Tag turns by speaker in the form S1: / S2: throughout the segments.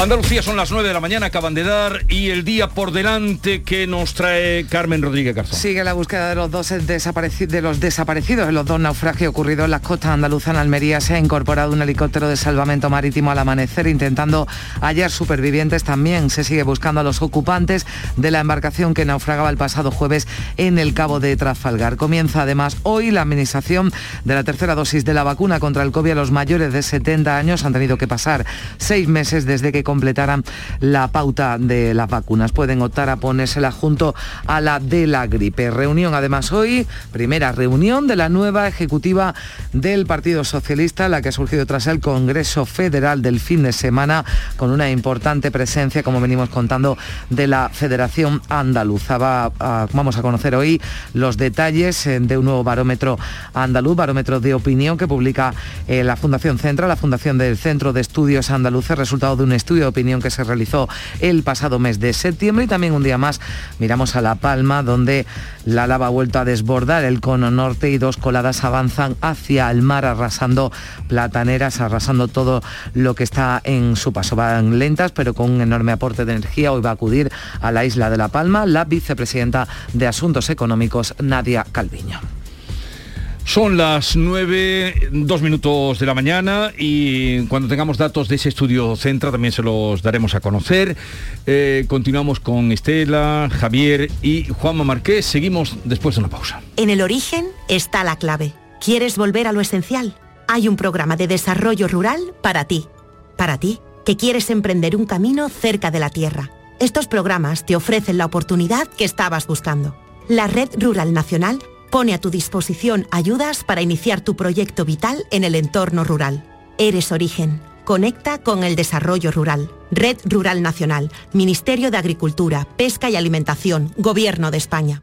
S1: Andalucía son las 9 de la mañana, acaban de dar y el día por delante que nos trae Carmen Rodríguez Garzón.
S2: Sigue la búsqueda de los dos desaparecidos, de los desaparecidos en los dos naufragios ocurridos en las costas andaluzas Almería. Se ha incorporado un helicóptero de salvamento marítimo al amanecer intentando hallar supervivientes. También se sigue buscando a los ocupantes de la embarcación que naufragaba el pasado jueves en el cabo de Trafalgar. Comienza además hoy la administración de la tercera dosis de la vacuna contra el COVID a los mayores de 70 años. Han tenido que pasar seis meses desde que completaran la pauta de las vacunas. Pueden optar a ponérsela junto a la de la gripe. Reunión además hoy, primera reunión de la nueva ejecutiva del Partido Socialista, la que ha surgido tras el Congreso Federal del fin de semana, con una importante presencia, como venimos contando, de la Federación Andaluza. vamos a conocer hoy los detalles eh, de un nuevo barómetro andaluz, barómetro de opinión que publica eh, la Fundación Centra, la Fundación del Centro de Estudios Andaluces, resultado de un estudio de opinión que se realizó el pasado mes de septiembre y también un día más miramos a La Palma donde la lava ha vuelto a desbordar el cono norte y dos coladas avanzan hacia el mar arrasando plataneras, arrasando todo lo que está en su paso. Van lentas pero con un enorme aporte de energía. Hoy va a acudir a la isla de La Palma la vicepresidenta de Asuntos Económicos Nadia Calviño.
S1: Son las 9, dos minutos de la mañana y cuando tengamos datos de ese estudio Centra también se los daremos a conocer. Eh, continuamos con Estela, Javier y Juanma Marqués. Seguimos después de una pausa.
S3: En el origen está la clave. ¿Quieres volver a lo esencial? Hay un programa de desarrollo rural para ti. Para ti, que quieres emprender un camino cerca de la tierra. Estos programas te ofrecen la oportunidad que estabas buscando. La Red Rural Nacional pone a tu disposición ayudas para iniciar tu proyecto vital en el entorno rural. Eres origen. Conecta con el desarrollo rural. Red Rural Nacional, Ministerio de Agricultura, Pesca y Alimentación, Gobierno de España.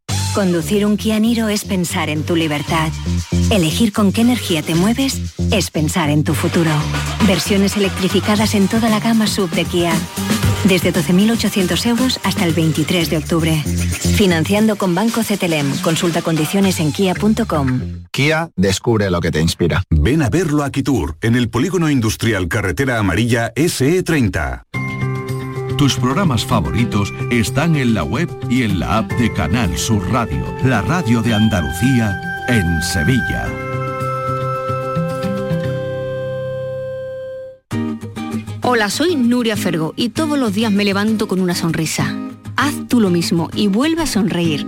S4: Conducir un Kia Niro es pensar en tu libertad. Elegir con qué energía te mueves es pensar en tu futuro. Versiones electrificadas en toda la gama sub de Kia. Desde 12.800 euros hasta el 23 de octubre. Financiando con Banco CTLM. Consulta condiciones en kia.com.
S5: Kia descubre lo que te inspira.
S6: Ven a verlo a Kitur, en el Polígono Industrial Carretera Amarilla SE30.
S7: Tus programas favoritos están en la web y en la app de Canal Sur Radio, la radio de Andalucía en Sevilla.
S8: Hola, soy Nuria Fergo y todos los días me levanto con una sonrisa. Haz tú lo mismo y vuelve a sonreír.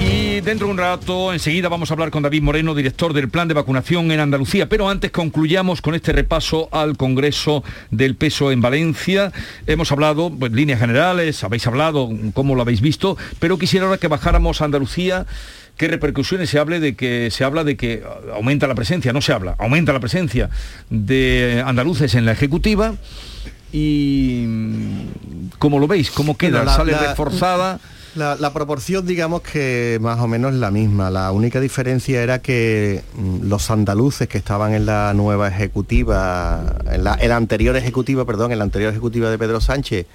S1: Y dentro de un rato, enseguida vamos a hablar con David Moreno, director del plan de vacunación en Andalucía. Pero antes concluyamos con este repaso al Congreso del Peso en Valencia. Hemos hablado, pues líneas generales, habéis hablado, cómo lo habéis visto, pero quisiera ahora que bajáramos a Andalucía qué repercusiones se hable de que se habla de que aumenta la presencia, no se habla, aumenta la presencia de andaluces en la ejecutiva y cómo lo veis, cómo queda,
S9: la-
S1: sale
S9: la-
S1: reforzada.
S9: La, la proporción, digamos que más o menos es la misma. La única diferencia era que mm, los andaluces que estaban en la nueva ejecutiva, en la, en la anterior ejecutiva, perdón, en la anterior ejecutiva de Pedro Sánchez,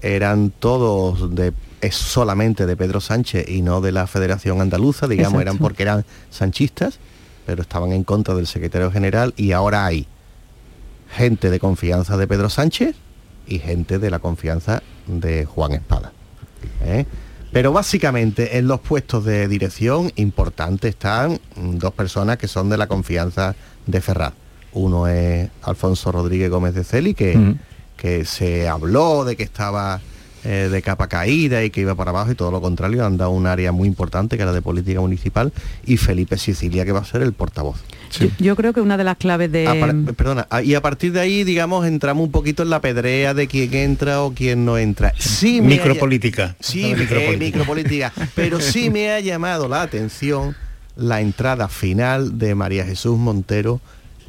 S9: eran todos de es solamente de Pedro Sánchez y no de la Federación Andaluza, digamos,
S10: Exacto.
S9: eran porque eran sanchistas, pero estaban en contra del secretario general y ahora hay gente de confianza de Pedro Sánchez y gente de la confianza de Juan Espada. ¿eh? Pero básicamente en los puestos de dirección importantes están dos personas que son de la confianza de Ferraz. Uno es Alfonso Rodríguez Gómez de Celi, que, que se habló de que estaba eh, de capa caída y que iba para abajo y todo lo contrario, han dado un área muy importante que era de política municipal y Felipe Sicilia que va a ser el portavoz.
S11: Yo, yo creo que una de las claves de...
S9: A par- perdona, a- y a partir de ahí, digamos, entramos un poquito en la pedrea de quién entra o quién no entra. Sí,
S10: Micropolítica.
S9: Sí, eh,
S10: micropolítica.
S9: micropolítica. Pero sí me ha llamado la atención la entrada final de María Jesús Montero,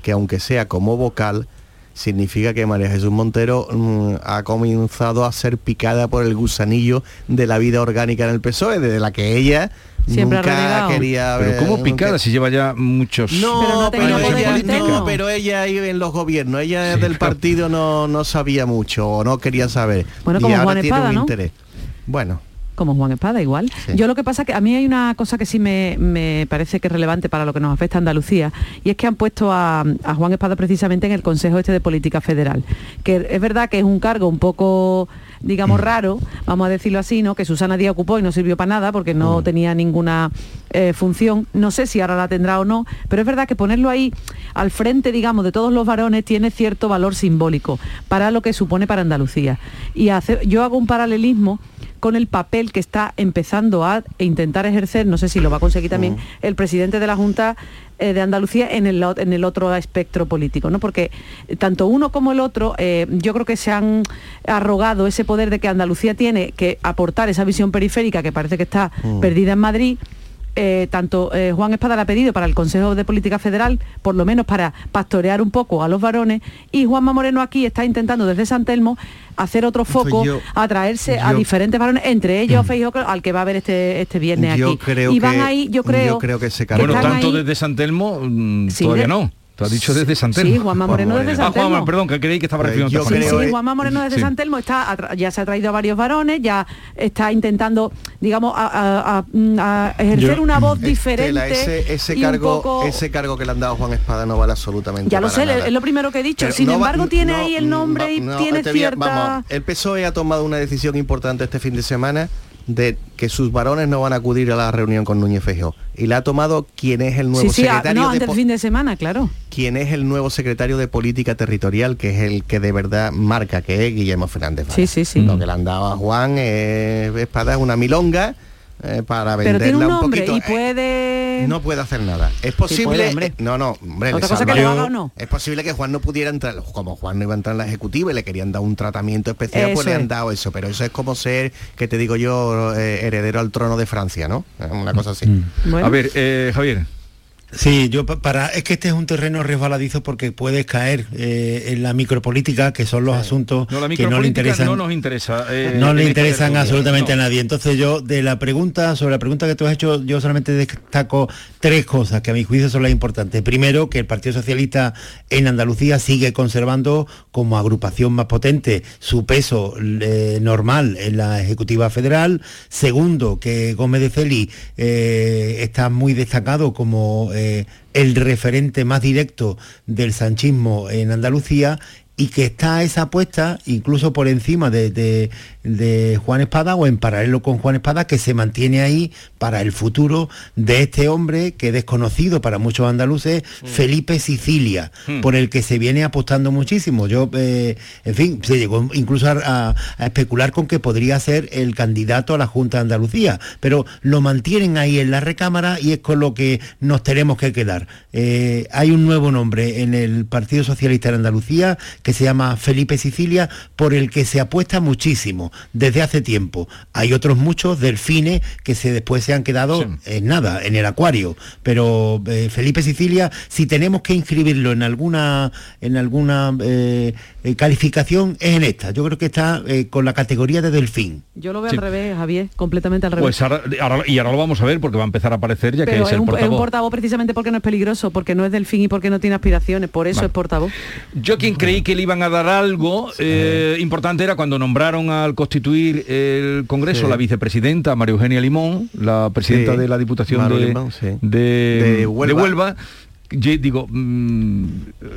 S9: que aunque sea como vocal, significa que María Jesús Montero mm, ha comenzado a ser picada por el gusanillo de la vida orgánica en el PSOE, desde la que ella
S11: Siempre ha
S9: nunca
S11: renegado.
S9: quería
S1: Pero
S9: ver-
S1: como
S9: nunca-
S1: picada si lleva ya muchos...
S9: no,
S11: Pero no
S9: pero, ella, no, pero ella en los gobiernos, ella del partido no, no sabía mucho o no quería saber.
S11: Bueno,
S9: y
S11: como
S9: ahora
S11: Juan
S9: tiene
S11: Espada,
S9: un
S11: ¿no?
S9: interés. Bueno,
S11: como Juan Espada igual. Yo lo que pasa que a mí hay una cosa que sí me, me parece que es relevante para lo que nos afecta a Andalucía y es que han puesto a, a Juan Espada precisamente en el Consejo este de Política Federal. Que es verdad que es un cargo un poco digamos raro, vamos a decirlo así, ¿no? Que Susana Díaz ocupó y no sirvió para nada porque no tenía ninguna eh, función. No sé si ahora la tendrá o no, pero es verdad que ponerlo ahí al frente, digamos, de todos los varones tiene cierto valor simbólico para lo que supone para Andalucía. Y hace- yo hago un paralelismo con el papel que está empezando a intentar ejercer, no sé si lo va a conseguir también, el presidente de la Junta eh, de Andalucía en el, o- en el otro espectro político, ¿no? Porque eh, tanto uno como el otro, eh, yo creo que se han arrogado ese poder de que Andalucía tiene que aportar esa visión periférica que parece que está
S12: Mm.
S11: perdida en Madrid. Eh, tanto eh, Juan Espada le ha pedido para el Consejo de Política Federal, por lo menos para pastorear un poco a los varones, y Juanma Moreno aquí está intentando desde San Telmo hacer otro foco,
S9: yo-
S11: atraerse a diferentes varones, entre ellos Feijóo, al que va a ver este, este viernes
S9: yo
S11: aquí.
S9: creo
S11: y van
S9: que
S11: ahí, yo creo,
S9: yo creo que se
S11: que
S1: Bueno, tanto
S11: ahí-
S1: desde San Telmo, mm,
S11: Sí,
S1: todavía
S11: de-
S1: no. Tú has dicho desde San Telmo.
S11: Sí, Juanma Moreno desde San
S1: Ah, Juanma,
S11: Telmo.
S1: perdón, que creí que estaba refiriendo a
S11: Sí, Juanma Moreno desde
S1: Sí.
S11: San Telmo está, ya se ha traído a varios varones, ya está intentando, digamos, a, a- a- mm, ejercer
S9: Yo-
S11: una voz
S9: Estela,
S11: diferente.
S9: ese, cargo,
S11: poco-
S9: ese cargo que le han dado a Juan Espada no vale absolutamente
S11: Ya lo sé,
S9: nada.
S11: es lo primero que he dicho.
S9: Pero
S11: Sin
S9: no va-
S11: embargo, tiene
S9: no,
S11: ahí el nombre y
S9: no,
S11: tiene
S9: te voy a-
S11: cierta...
S9: vamos, el PSOE ha tomado una decisión importante este fin de semana de que sus varones no van a acudir a la reunión con Núñez Feijóo y la ha tomado quien es el nuevo
S11: Sí, sí,
S9: secretario
S11: no,
S9: de
S11: antes fin de semana, claro.
S9: quien es el nuevo secretario de política territorial que es el que de verdad marca que es Guillermo Fernández Vara.
S11: Sí, sí, sí.
S9: lo que le han dado a Juan es espada es una milonga eh, para
S11: Pero
S9: venderla
S11: tiene un
S9: un
S11: nombre
S9: poquito
S11: y
S9: Eh,
S11: puede...
S9: no puede hacer nada. Es
S11: Sí
S9: posible.
S11: puede, hombre.
S9: no, no, hombre.
S11: Otra
S9: le
S11: cosa que
S9: salva-
S11: lo haga o no.
S9: Es posible que Juan no pudiera entrar, como Juan no iba a entrar en la ejecutiva y le querían dar un tratamiento especial, pues
S11: Eso
S9: le han dado eso. Pero eso es como ser, que te digo yo, eh, heredero al trono de Francia, ¿no? Es Una cosa así.
S1: A ver, eh, Javier.
S10: Sí, yo pa- para es que este es un terreno resbaladizo porque puedes caer eh, en la micropolítica, que son los asuntos
S1: No, la
S10: que no le interesan.
S1: no nos interesa. eh,
S10: no le
S1: esta
S10: interesan absolutamente
S1: No.
S10: a nadie. Entonces yo, de la pregunta, sobre la pregunta que tú has hecho, yo solamente destaco tres cosas que a mi juicio son las importantes. Primero, que el Partido Socialista en Andalucía sigue conservando como agrupación más potente su peso eh, normal en la Ejecutiva Federal. Segundo, que Gómez de Feli eh, está muy destacado como eh, el referente más directo del sanchismo en Andalucía y que está esa apuesta incluso por encima de, de, de, Juan Espada o en paralelo con Juan Espada que se mantiene ahí para el futuro de este hombre que es desconocido para muchos andaluces, mm. Felipe Sicilia, mm. por el que se viene apostando muchísimo. Yo, eh, en fin, se llegó incluso a, a, especular con que podría ser el candidato a la Junta de Andalucía, pero lo mantienen ahí en la recámara y es con lo que nos tenemos que quedar. Eh, hay un nuevo nombre en el Partido Socialista de Andalucía que se llama Felipe Sicilia, por el que se apuesta muchísimo desde hace tiempo. Hay otros muchos delfines que se, después se han quedado en nada, en el acuario. Pero eh, Felipe Sicilia, si tenemos que inscribirlo en alguna, en alguna eh, eh, calificación, es en esta. Yo creo que está con la categoría de delfín.
S2: Yo lo veo al revés, Javier, completamente al revés.
S1: Pues ahora, y ahora lo vamos a ver porque va a empezar a aparecer ya que es, el
S2: un,
S1: portavoz.
S2: Es un portavoz precisamente porque no es peligroso, porque no es delfín y porque no tiene aspiraciones, por eso es portavoz.
S1: Yo quien creí que le iban a dar algo importante era cuando nombraron al constituir el Congreso la vicepresidenta María Eugenia Limón, la presidenta de la Diputación de, Huelva. digo,
S2: mm,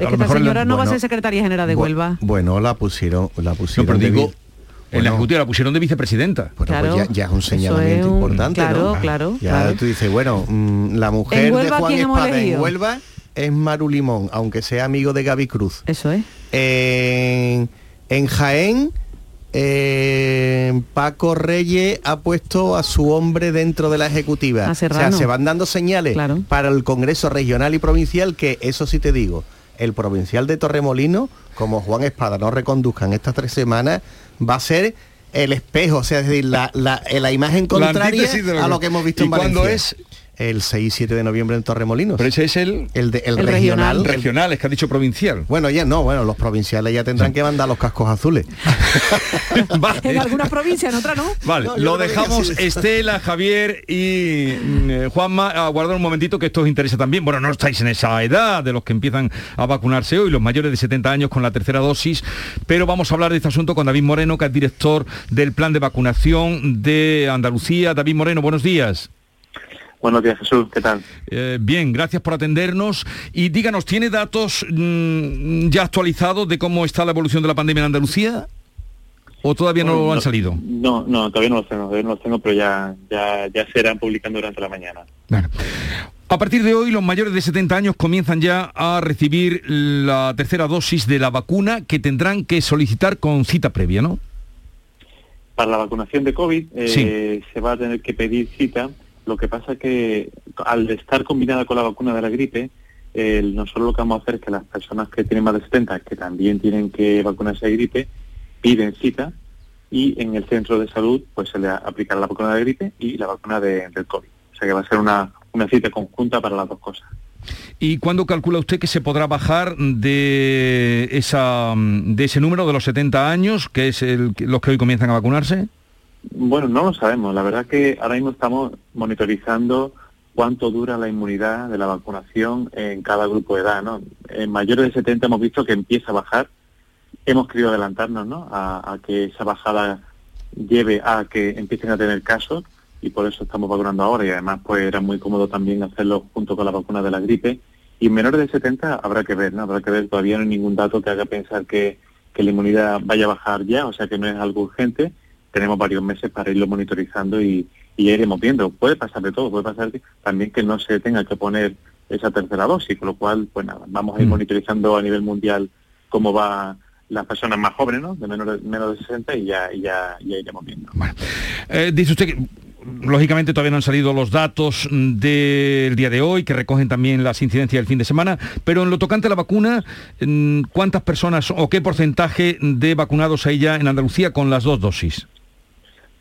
S2: es que esta señora no va a ser secretaria general de Huelva.
S9: Bueno, la pusieron, la pusieron.
S1: pero digo, en la ejecutiva la pusieron de vicepresidenta.
S9: Pues ya, es un señalamiento importante,
S2: claro, Claro,
S9: ya tú dices, bueno, mm, la mujer de Juan Espada en Huelva es Maru Limón, aunque sea amigo de Gaby Cruz.
S2: Eso es.
S9: en Jaén eh, Paco Reyes ha puesto a su hombre dentro de la ejecutiva. O sea, se van dando señales para el Congreso regional y provincial que, eso sí te digo, el provincial de Torremolino, como Juan Espada no reconduzcan estas tres semanas, va a ser el espejo, o sea, es decir, la, imagen contraria a lo que hemos visto en Valencia.
S1: es?
S9: El 6 y 7 de noviembre en Torremolinos.
S1: Pero ese es el,
S9: el, regional.
S1: Regional, es que ha dicho provincial.
S9: Bueno, ya no, bueno, los provinciales ya tendrán que mandar los cascos azules.
S2: En algunas provincias, en otras no.
S1: Vale, lo dejamos Estela, Javier y mm, eh, Juanma, aguardar un momentito que esto os interesa también. Bueno, no estáis en esa edad de los que empiezan a vacunarse hoy, los mayores de 70 años con la tercera dosis, pero vamos a hablar de este asunto con David Moreno, que es director del plan de vacunación de Andalucía. David Moreno, buenos días.
S13: Buenos días, Jesús. ¿Qué tal?
S1: Eh, bien, gracias por atendernos. Y díganos, ¿tiene datos mm, ya actualizados de cómo está la evolución de la pandemia en Andalucía? ¿O todavía no, han salido?
S13: No, no, todavía no los tengo, todavía no los tengo, pero ya, ya, ya se irán publicando durante la mañana.
S1: A partir de hoy, los mayores de 70 años comienzan ya a recibir la tercera dosis de la vacuna que tendrán que solicitar con cita previa, ¿no?
S13: Para la vacunación de COVID eh, se va a tener que pedir cita lo que pasa es que al estar combinada con la vacuna de la gripe, no solo lo que vamos a hacer es que las personas que tienen más de 70, que también tienen que vacunarse de gripe, piden cita y en el centro de salud pues se le aplicará la vacuna de gripe y la vacuna de, del COVID. O sea que va a ser una, una cita conjunta para las dos cosas.
S1: ¿Y cuándo calcula usted que se podrá bajar de, esa, de ese número de los 70 años, que es los que hoy comienzan a vacunarse?
S13: Bueno, no lo sabemos. La verdad que ahora mismo estamos monitorizando cuánto dura la inmunidad de la vacunación en cada grupo de edad. ¿no? En mayores de 70 hemos visto que empieza a bajar. Hemos querido adelantarnos ¿no? a, que esa bajada lleve a que empiecen a tener casos y por eso estamos vacunando ahora y además pues era muy cómodo también hacerlo junto con la vacuna de la gripe. Y en menores de 70 habrá que ver, ¿no? Habrá que ver, todavía no hay ningún dato que haga pensar que la inmunidad vaya a bajar ya, o sea que no es algo urgente tenemos varios meses para irlo monitorizando y, iremos viendo. Puede pasar de todo, puede pasar también que no se tenga que poner esa tercera dosis, con lo cual, pues nada, vamos a ir mm. monitorizando a nivel mundial cómo va las personas más jóvenes, ¿no? De menos de, menos de 60 y ya, ya, iremos viendo.
S1: Eh, dice usted que lógicamente todavía no han salido los datos del día de hoy, que recogen también las incidencias del fin de semana, pero en lo tocante a la vacuna, ¿cuántas personas o qué porcentaje de vacunados hay ya en Andalucía con las dos dosis?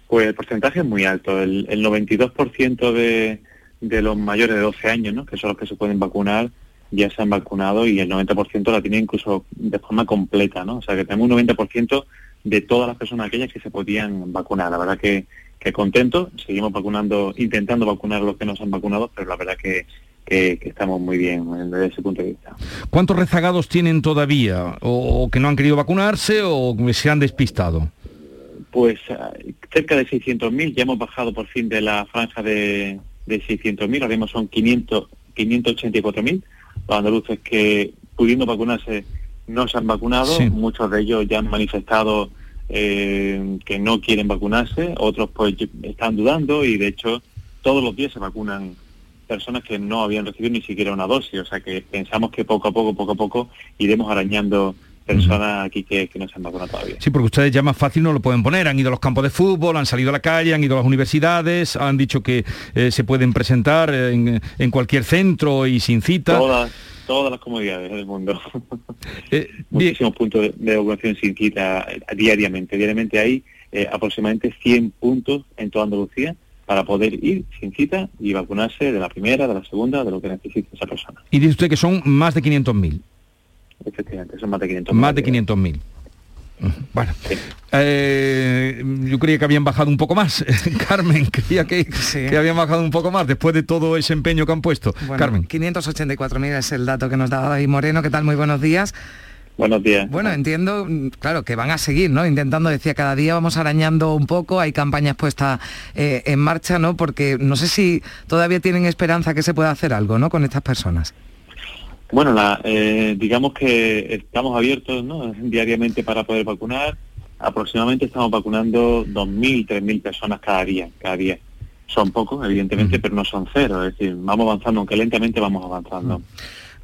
S13: Pues el porcentaje es muy alto. El, 92% de, de los mayores de 12 años, ¿no? que son los que se pueden vacunar, ya se han vacunado y el 90% la tienen incluso de forma completa. ¿no? O sea que tenemos un 90% de todas las personas aquellas que se podían vacunar. La verdad que, que contento. Seguimos vacunando, intentando vacunar a los que no se han vacunado, pero la verdad que, que, estamos muy bien desde ese punto de vista.
S1: ¿Cuántos rezagados tienen todavía? ¿O que no han querido vacunarse o que se han despistado?
S13: Pues eh, cerca de 600.000, ya hemos bajado por fin de la franja de, de 600.000, ahora mismo son 500, 584.000 los andaluces que pudiendo vacunarse no se han vacunado, muchos de ellos ya han manifestado eh, que no quieren vacunarse, otros pues están dudando y de hecho todos los días se vacunan personas que no habían recibido ni siquiera una dosis, o sea que pensamos que poco a poco, poco a poco iremos arañando personas aquí que, no se han vacunado todavía.
S1: Sí, porque ustedes ya más fácil no lo pueden poner. Han ido a los campos de fútbol, han salido a la calle, han ido a las universidades, han dicho que eh, se pueden presentar en, cualquier centro y sin cita.
S13: Todas, todas las comunidades del mundo. Eh, Muchísimos puntos de, vacunación sin cita eh, diariamente. Diariamente hay aproximadamente 100 puntos en toda Andalucía para poder ir sin cita y vacunarse de la primera, de la segunda, de lo que necesite esa persona.
S1: Y dice usted que son más de 500.000.
S13: Efectivamente, son más de 500.000.
S1: Más de 500.000. Bueno, eh, yo creía que habían bajado un poco más, Carmen, creía que, que, habían bajado un poco más después de todo ese empeño que han puesto. Carmen.
S2: 584.000 es el dato que nos daba David Moreno. ¿Qué tal? Muy buenos días.
S13: Buenos días.
S2: Bueno, entiendo, claro, que van a seguir, ¿no? Intentando, decía, cada día vamos arañando un poco, hay campañas puestas eh, en marcha, ¿no? Porque no sé si todavía tienen esperanza que se pueda hacer algo, ¿no? Con estas personas.
S13: Bueno, la, eh, digamos que estamos abiertos ¿no? diariamente para poder vacunar. Aproximadamente estamos vacunando 2.000, 3.000 personas cada día, cada día. Son pocos, evidentemente, pero no son cero. Es decir, vamos avanzando, aunque lentamente vamos avanzando.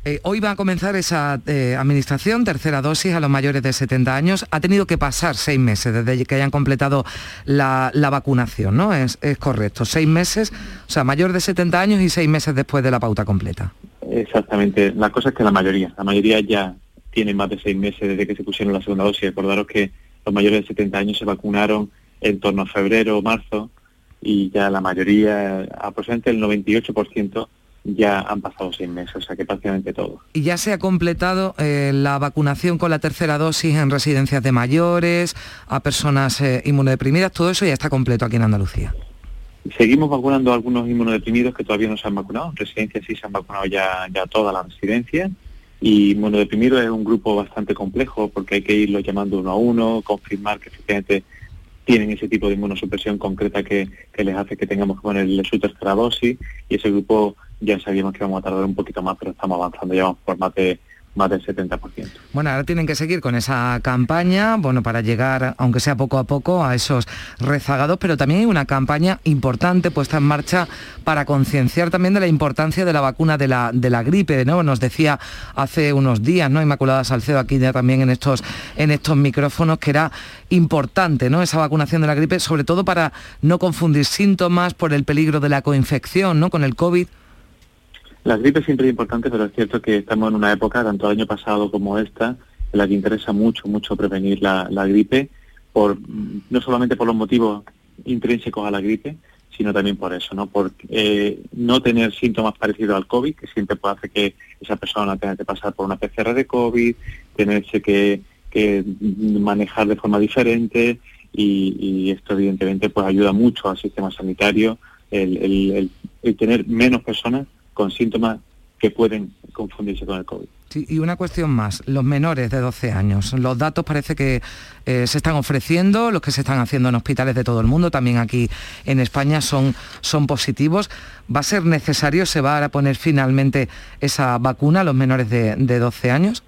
S2: Eh, hoy va a comenzar esa eh, administración, tercera dosis a los mayores de 70 años. Ha tenido que pasar seis meses desde que hayan completado la, vacunación, ¿no? Es, es, correcto, seis meses, o sea, mayor de 70 años y seis meses después de la pauta completa.
S13: Exactamente. La cosa es que la mayoría, la mayoría ya tiene más de seis meses desde que se pusieron la segunda dosis. Recordaros que los mayores de 70 años se vacunaron en torno a febrero o marzo y ya la mayoría, aproximadamente el 98%, ya han pasado seis meses, o sea que prácticamente todo.
S2: ¿Y ya se ha completado eh, la vacunación con la tercera dosis en residencias de mayores, a personas eh, inmunodeprimidas? Todo eso ya está completo aquí en Andalucía.
S13: Seguimos vacunando algunos inmunodeprimidos que todavía no se han vacunado. En residencias sí se han vacunado ya, ya todas las residencias. Y inmunodeprimidos es un grupo bastante complejo porque hay que irlo llamando uno a uno, confirmar que efectivamente tienen ese tipo de inmunosupresión concreta que, que les hace que tengamos que ponerle su tercera dosis y ese grupo ya sabíamos que vamos a tardar un poquito más, pero estamos avanzando, ya vamos por de más del 70%.
S2: Bueno, ahora tienen que seguir con esa campaña, bueno, para llegar, aunque sea poco a poco, a esos rezagados, pero también hay una campaña importante puesta en marcha para concienciar también de la importancia de la vacuna de la, de la gripe, ¿no? Nos decía hace unos días, ¿no? Inmaculada Salcedo aquí ya también en estos, en estos micrófonos que era importante, ¿no? Esa vacunación de la gripe, sobre todo para no confundir síntomas por el peligro de la coinfección, ¿no? Con el COVID.
S13: La gripe siempre es importante, pero es cierto que estamos en una época, tanto el año pasado como esta, en la que interesa mucho, mucho prevenir la, gripe, por, no solamente por los motivos intrínsecos a la gripe, sino también por eso, ¿no? Por eh, no tener síntomas parecidos al COVID, que siempre puede hacer que esa persona tenga que pasar por una PCR de COVID, tenerse que, manejar de forma diferente y, esto evidentemente pues ayuda mucho al sistema sanitario el tener menos personas con síntomas que pueden confundirse con el COVID.
S2: Sí, y una cuestión más, los menores de 12 años. Los datos parece que eh, se están ofreciendo, los que se están haciendo en hospitales de todo el mundo, también aquí en España, son, son positivos. ¿Va a ser necesario, se va a poner finalmente esa vacuna a los menores de, de 12 años?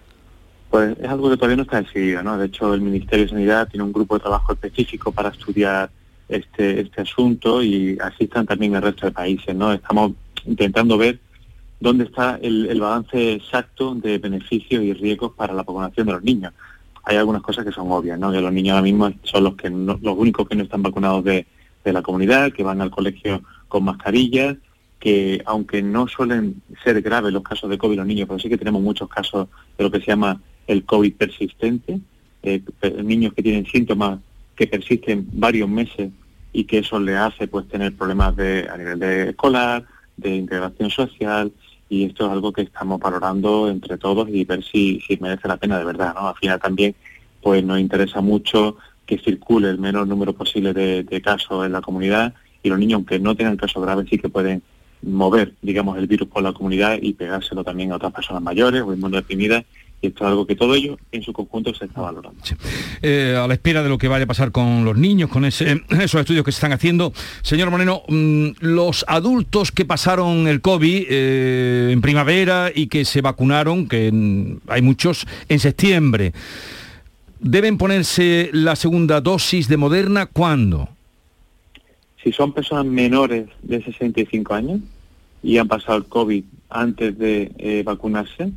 S13: Pues es algo que todavía no está decidido, ¿no? De hecho, el Ministerio de Sanidad tiene un grupo de trabajo específico para estudiar este, este asunto y así están también el resto de países, ¿no? Estamos intentando ver dónde está el, balance exacto de beneficios y riesgos para la vacunación de los niños. Hay algunas cosas que son obvias, ¿no? Que los niños ahora mismo son los que los únicos que no están vacunados de, la comunidad, que van al colegio con mascarillas, que aunque no suelen ser graves los casos de COVID los niños, pero sí que tenemos muchos casos de lo que se llama el COVID persistente, eh, niños que tienen síntomas que persisten varios meses y que eso le hace pues tener problemas de, a nivel de escolar, de integración social y esto es algo que estamos valorando entre todos y ver si, merece la pena de verdad, ¿no? Al final también pues nos interesa mucho que circule el menor número posible de, casos en la comunidad y los niños, aunque no tengan casos graves, sí que pueden mover, digamos, el virus por la comunidad y pegárselo también a otras personas mayores o inmunodeprimidas Y esto es algo que todo ello en su conjunto se está valorando.
S1: Eh, a la espera de lo que vaya a pasar con los niños, con ese, esos estudios que se están haciendo. Señor Moreno, mm, los adultos que pasaron el COVID eh, en primavera y que se vacunaron, que mm, hay muchos, en septiembre, ¿deben ponerse la segunda dosis de Moderna cuándo?
S13: Si son personas menores de 65 años y han pasado el COVID antes de eh, vacunarse,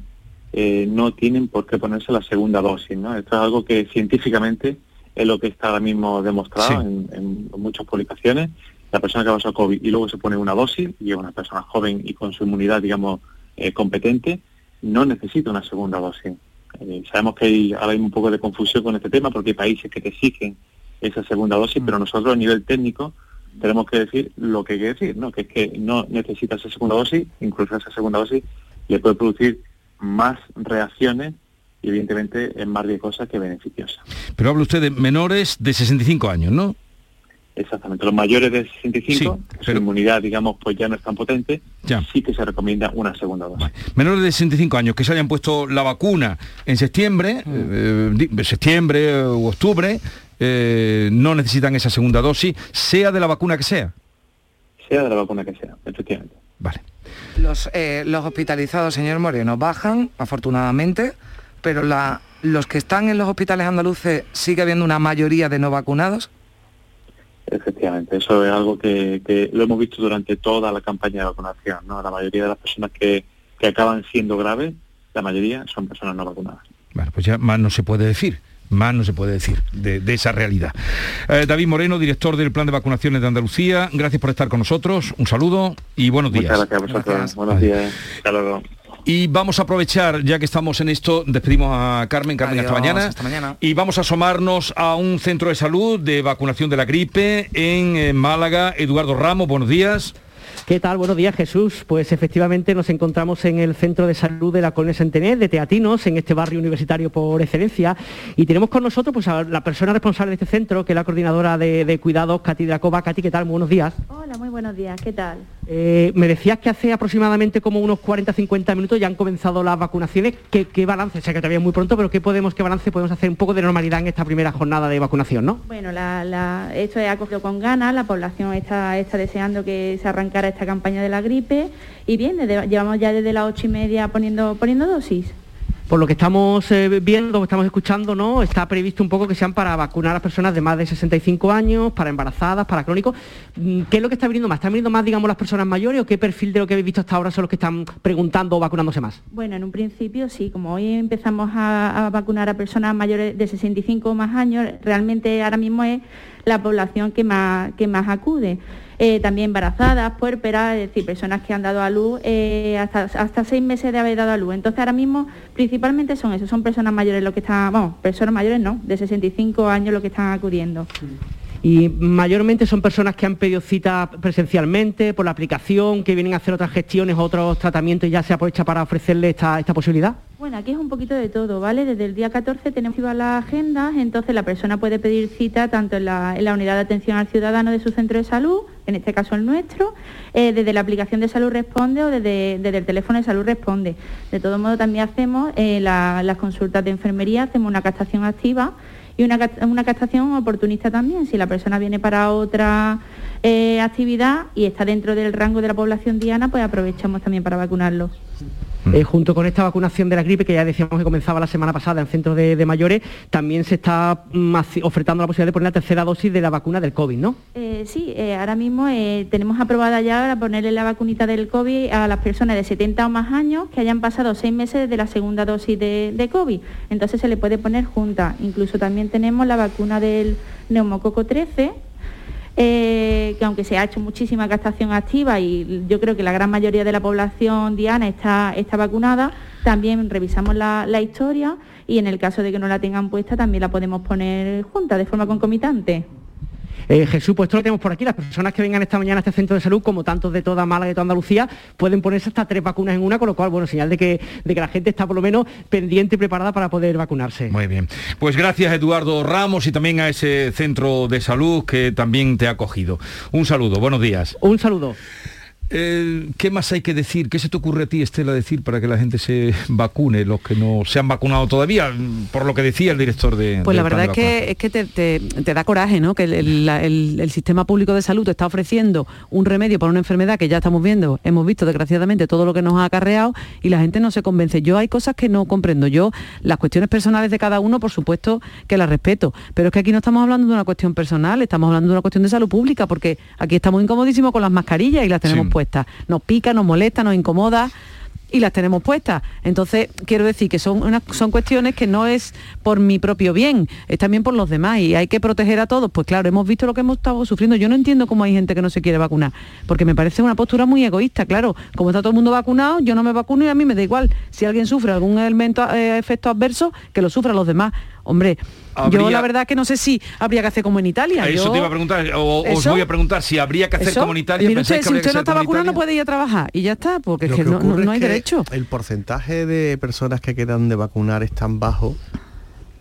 S13: eh, no tienen por qué ponerse la segunda dosis. ¿no? Esto es algo que científicamente es lo que está ahora mismo demostrado en, muchas publicaciones. La persona que ha pasado COVID y luego se pone una dosis y es una persona joven y con su inmunidad, digamos, eh, competente, no necesita una segunda dosis. Eh, sabemos que hay ahora hay un poco de confusión con este tema porque hay países que te exigen esa segunda dosis, pero nosotros a nivel técnico tenemos que decir lo que hay que decir, ¿no? que es que no necesita esa segunda dosis, incluso esa segunda dosis le puede producir más reacciones y evidentemente es más riesgosa que beneficiosa.
S1: Pero habla usted de menores de 65 años, ¿no?
S13: Exactamente, los mayores de 65, su inmunidad, digamos, pues ya no es tan potente, ya. sí que se recomienda una segunda dosis.
S1: Menores de 65 años que se hayan puesto la vacuna en septiembre, mm. eh, septiembre u octubre, eh, no necesitan esa segunda dosis, sea de la vacuna que sea.
S13: Sea de la vacuna que sea, efectivamente.
S1: Vale.
S2: Los, eh, los hospitalizados, señor Moreno, bajan, afortunadamente, pero la, los que están en los hospitales andaluces sigue habiendo una mayoría de no vacunados.
S13: Efectivamente, eso es algo que, lo hemos visto durante toda la campaña de vacunación. ¿no? La mayoría de las personas que, que acaban siendo graves, la mayoría son personas no vacunadas.
S1: Bueno, pues ya más no se puede decir. Más no se puede decir de, esa realidad. Eh, David Moreno, director del Plan de Vacunaciones de Andalucía, gracias por estar con nosotros. Un saludo y buenos días.
S13: Muchas gracias a vosotros. Buenos días. Hasta luego.
S1: Y vamos a aprovechar, ya que estamos en esto, despedimos a Carmen, Carmen hasta, mañana,
S2: hasta mañana.
S1: Y vamos a asomarnos a un centro de salud de vacunación de la gripe en eh, Málaga. Eduardo Ramos, buenos días.
S14: ¿Qué tal? Buenos días, Jesús. Pues efectivamente nos encontramos en el Centro de Salud de la Colonia Centené, de Teatinos, en este barrio universitario por excelencia. Y tenemos con nosotros pues, a la persona responsable de este centro, que es la coordinadora de, cuidados, Katy Dracova. Katy, ¿qué tal? buenos días.
S15: Hola, muy buenos días. ¿Qué tal?
S14: Eh, me decías que hace aproximadamente como unos 40-50 minutos ya han comenzado las vacunaciones. ¿Qué, balance? Sé que todavía es muy pronto, pero ¿qué podemos, qué balance podemos hacer un poco de normalidad en esta primera jornada de vacunación, no?
S15: Bueno, esto es acogido con ganas, la población está, deseando que se arrancara esta campaña de la gripe y bien, llevamos ya desde las ocho y media poniendo dosis.
S14: Por lo que estamos eh, viendo, estamos escuchando, ¿no? Está previsto un poco que sean para vacunar a personas de más de 65 años, para embarazadas, para crónicos. Mm, ¿Qué es lo que está viniendo más? ¿Están viniendo más, digamos, las personas mayores o qué perfil de lo que habéis visto hasta ahora son los que están preguntando o vacunándose más?
S15: Bueno, en un principio sí, como hoy empezamos a, vacunar a personas mayores de 65 o más años, realmente ahora mismo es la población que más acude. Eh, también embarazadas, puérperas, es decir, personas que han dado a luz eh, hasta, hasta seis meses de haber dado a luz. Entonces ahora mismo principalmente son eso, son personas mayores lo que están, vamos, personas mayores no, de 65 años lo que están acudiendo.
S14: Y mayormente son personas que han pedido cita presencialmente, por la aplicación, que vienen a hacer otras gestiones, otros tratamientos y ya se aprovecha para ofrecerle esta, esta posibilidad.
S15: Bueno, aquí es un poquito de todo, ¿vale? Desde el día 14 tenemos las agendas, entonces la persona puede pedir cita tanto en la, unidad de atención al ciudadano de su centro de salud, en este caso el nuestro, eh, desde la aplicación de salud responde o desde, el teléfono de salud responde. De todo modo también hacemos eh, las consultas de enfermería, hacemos una captación activa y una, una captación oportunista también. Si la persona viene para otra eh, actividad y está dentro del rango de la población diana, pues aprovechamos también para vacunarlo.
S14: Eh, junto con esta vacunación de la gripe, que ya decíamos que comenzaba la semana pasada en centros de, mayores, también se está mm, ofertando la posibilidad de poner la tercera dosis de la vacuna del COVID, ¿no?
S15: Eh, sí, ahora mismo tenemos aprobada ya para ponerle la vacunita del COVID a las personas de 70 o más años que hayan pasado seis meses de la segunda dosis de, de COVID. Entonces se le puede poner junta. Incluso también tenemos la vacuna del neumococo 13, eh, que aunque se ha hecho muchísima captación activa y yo creo que la gran mayoría de la población diana está, está vacunada, también revisamos la, la historia y en el caso de que no la tengan puesta también la podemos poner junta de forma concomitante.
S14: Eh, Jesús, pues esto lo tenemos por aquí. Las personas que vengan esta mañana a este centro de salud, como tantos de toda Málaga y de toda Andalucía, pueden ponerse hasta tres vacunas en una, con lo cual, bueno, señal de que, de que la gente está por lo menos pendiente y preparada para poder vacunarse.
S1: Muy bien. Pues gracias Eduardo Ramos y también a ese centro de salud que también te ha acogido. Un saludo, buenos días.
S14: Un saludo.
S1: Eh, ¿Qué más hay que decir? ¿Qué se te ocurre a ti, Estela, decir para que la gente se vacune, los que no se han vacunado todavía, por lo que decía el director de...
S11: Pues la verdad es que, es que te, te- te da coraje, ¿no? Que el, el- la- el- el sistema público de salud está ofreciendo un remedio para una enfermedad que ya estamos viendo, hemos visto desgraciadamente todo lo que nos ha acarreado y la gente no se convence. Yo hay cosas que no comprendo. Yo las cuestiones personales de cada uno, por supuesto que las respeto, pero es que aquí no estamos hablando de una cuestión personal, estamos hablando de una cuestión de salud pública, porque aquí estamos incomodísimos con las mascarillas y las tenemos
S1: Sí.
S11: Puestas. Nos pica, nos molesta, nos incomoda y las tenemos puestas. Entonces, quiero decir que son, son cuestiones que no es por mi propio bien, es también por los demás y hay que proteger a todos. Pues claro, hemos visto lo que hemos estado sufriendo. Yo no entiendo cómo hay gente que no se quiere vacunar, porque me parece una postura muy egoísta. Claro, como está todo el mundo vacunado, yo no me vacuno y a mí me da igual. Si alguien sufre algún elemento, eh, efecto adverso, que lo sufra los demás. Hombre, yo la verdad que no sé si habría que hacer como en Italia.
S1: Eso
S11: Yo-
S1: te iba a preguntar, o os voy a preguntar si habría que hacer
S11: Eso, mire
S1: ¿pensáis
S11: usted,
S1: que
S11: si usted no está vacunado no puede ir a trabajar y ya está, porque es que,
S9: que
S11: no, no- hay
S9: es que
S11: derecho.
S9: El porcentaje de personas que quedan de vacunar es tan bajo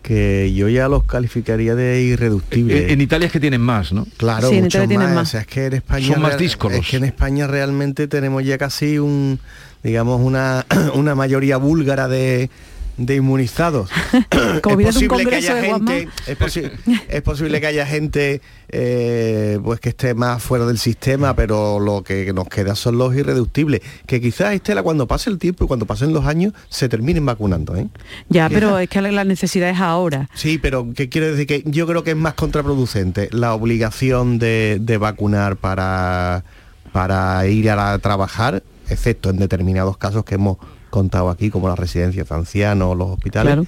S9: que yo ya los calificaría de irreductibles.
S1: En, en Italia es que tienen más, ¿no?
S9: Claro,
S11: Sí, en Italia tienen
S9: más.
S11: más.
S9: O sea, es que en España
S1: Son más díscolos.
S9: Es que en España realmente tenemos ya casi un, digamos, una, una mayoría búlgara de de inmunizados.
S11: Como
S9: es
S11: un
S9: posible que haya gente, es, posi- es posible que haya gente eh, pues que esté más fuera del sistema, pero lo que nos queda son los irreductibles. Que quizás Estela cuando pase el tiempo y cuando pasen los años se terminen vacunando, ¿eh?
S11: Ya, pero es que la necesidad es ahora.
S9: Sí, pero ¿qué quiero decir? Que yo creo que es más contraproducente la obligación de, de vacunar para, para ir a la- trabajar, excepto en determinados casos que hemos contado aquí, como las residencias de ancianos, los hospitales.
S11: Claro.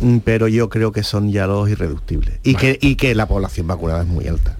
S9: Mm, Pero yo creo que son ya los irreductibles. Y, que, y que la población vacunada es muy alta.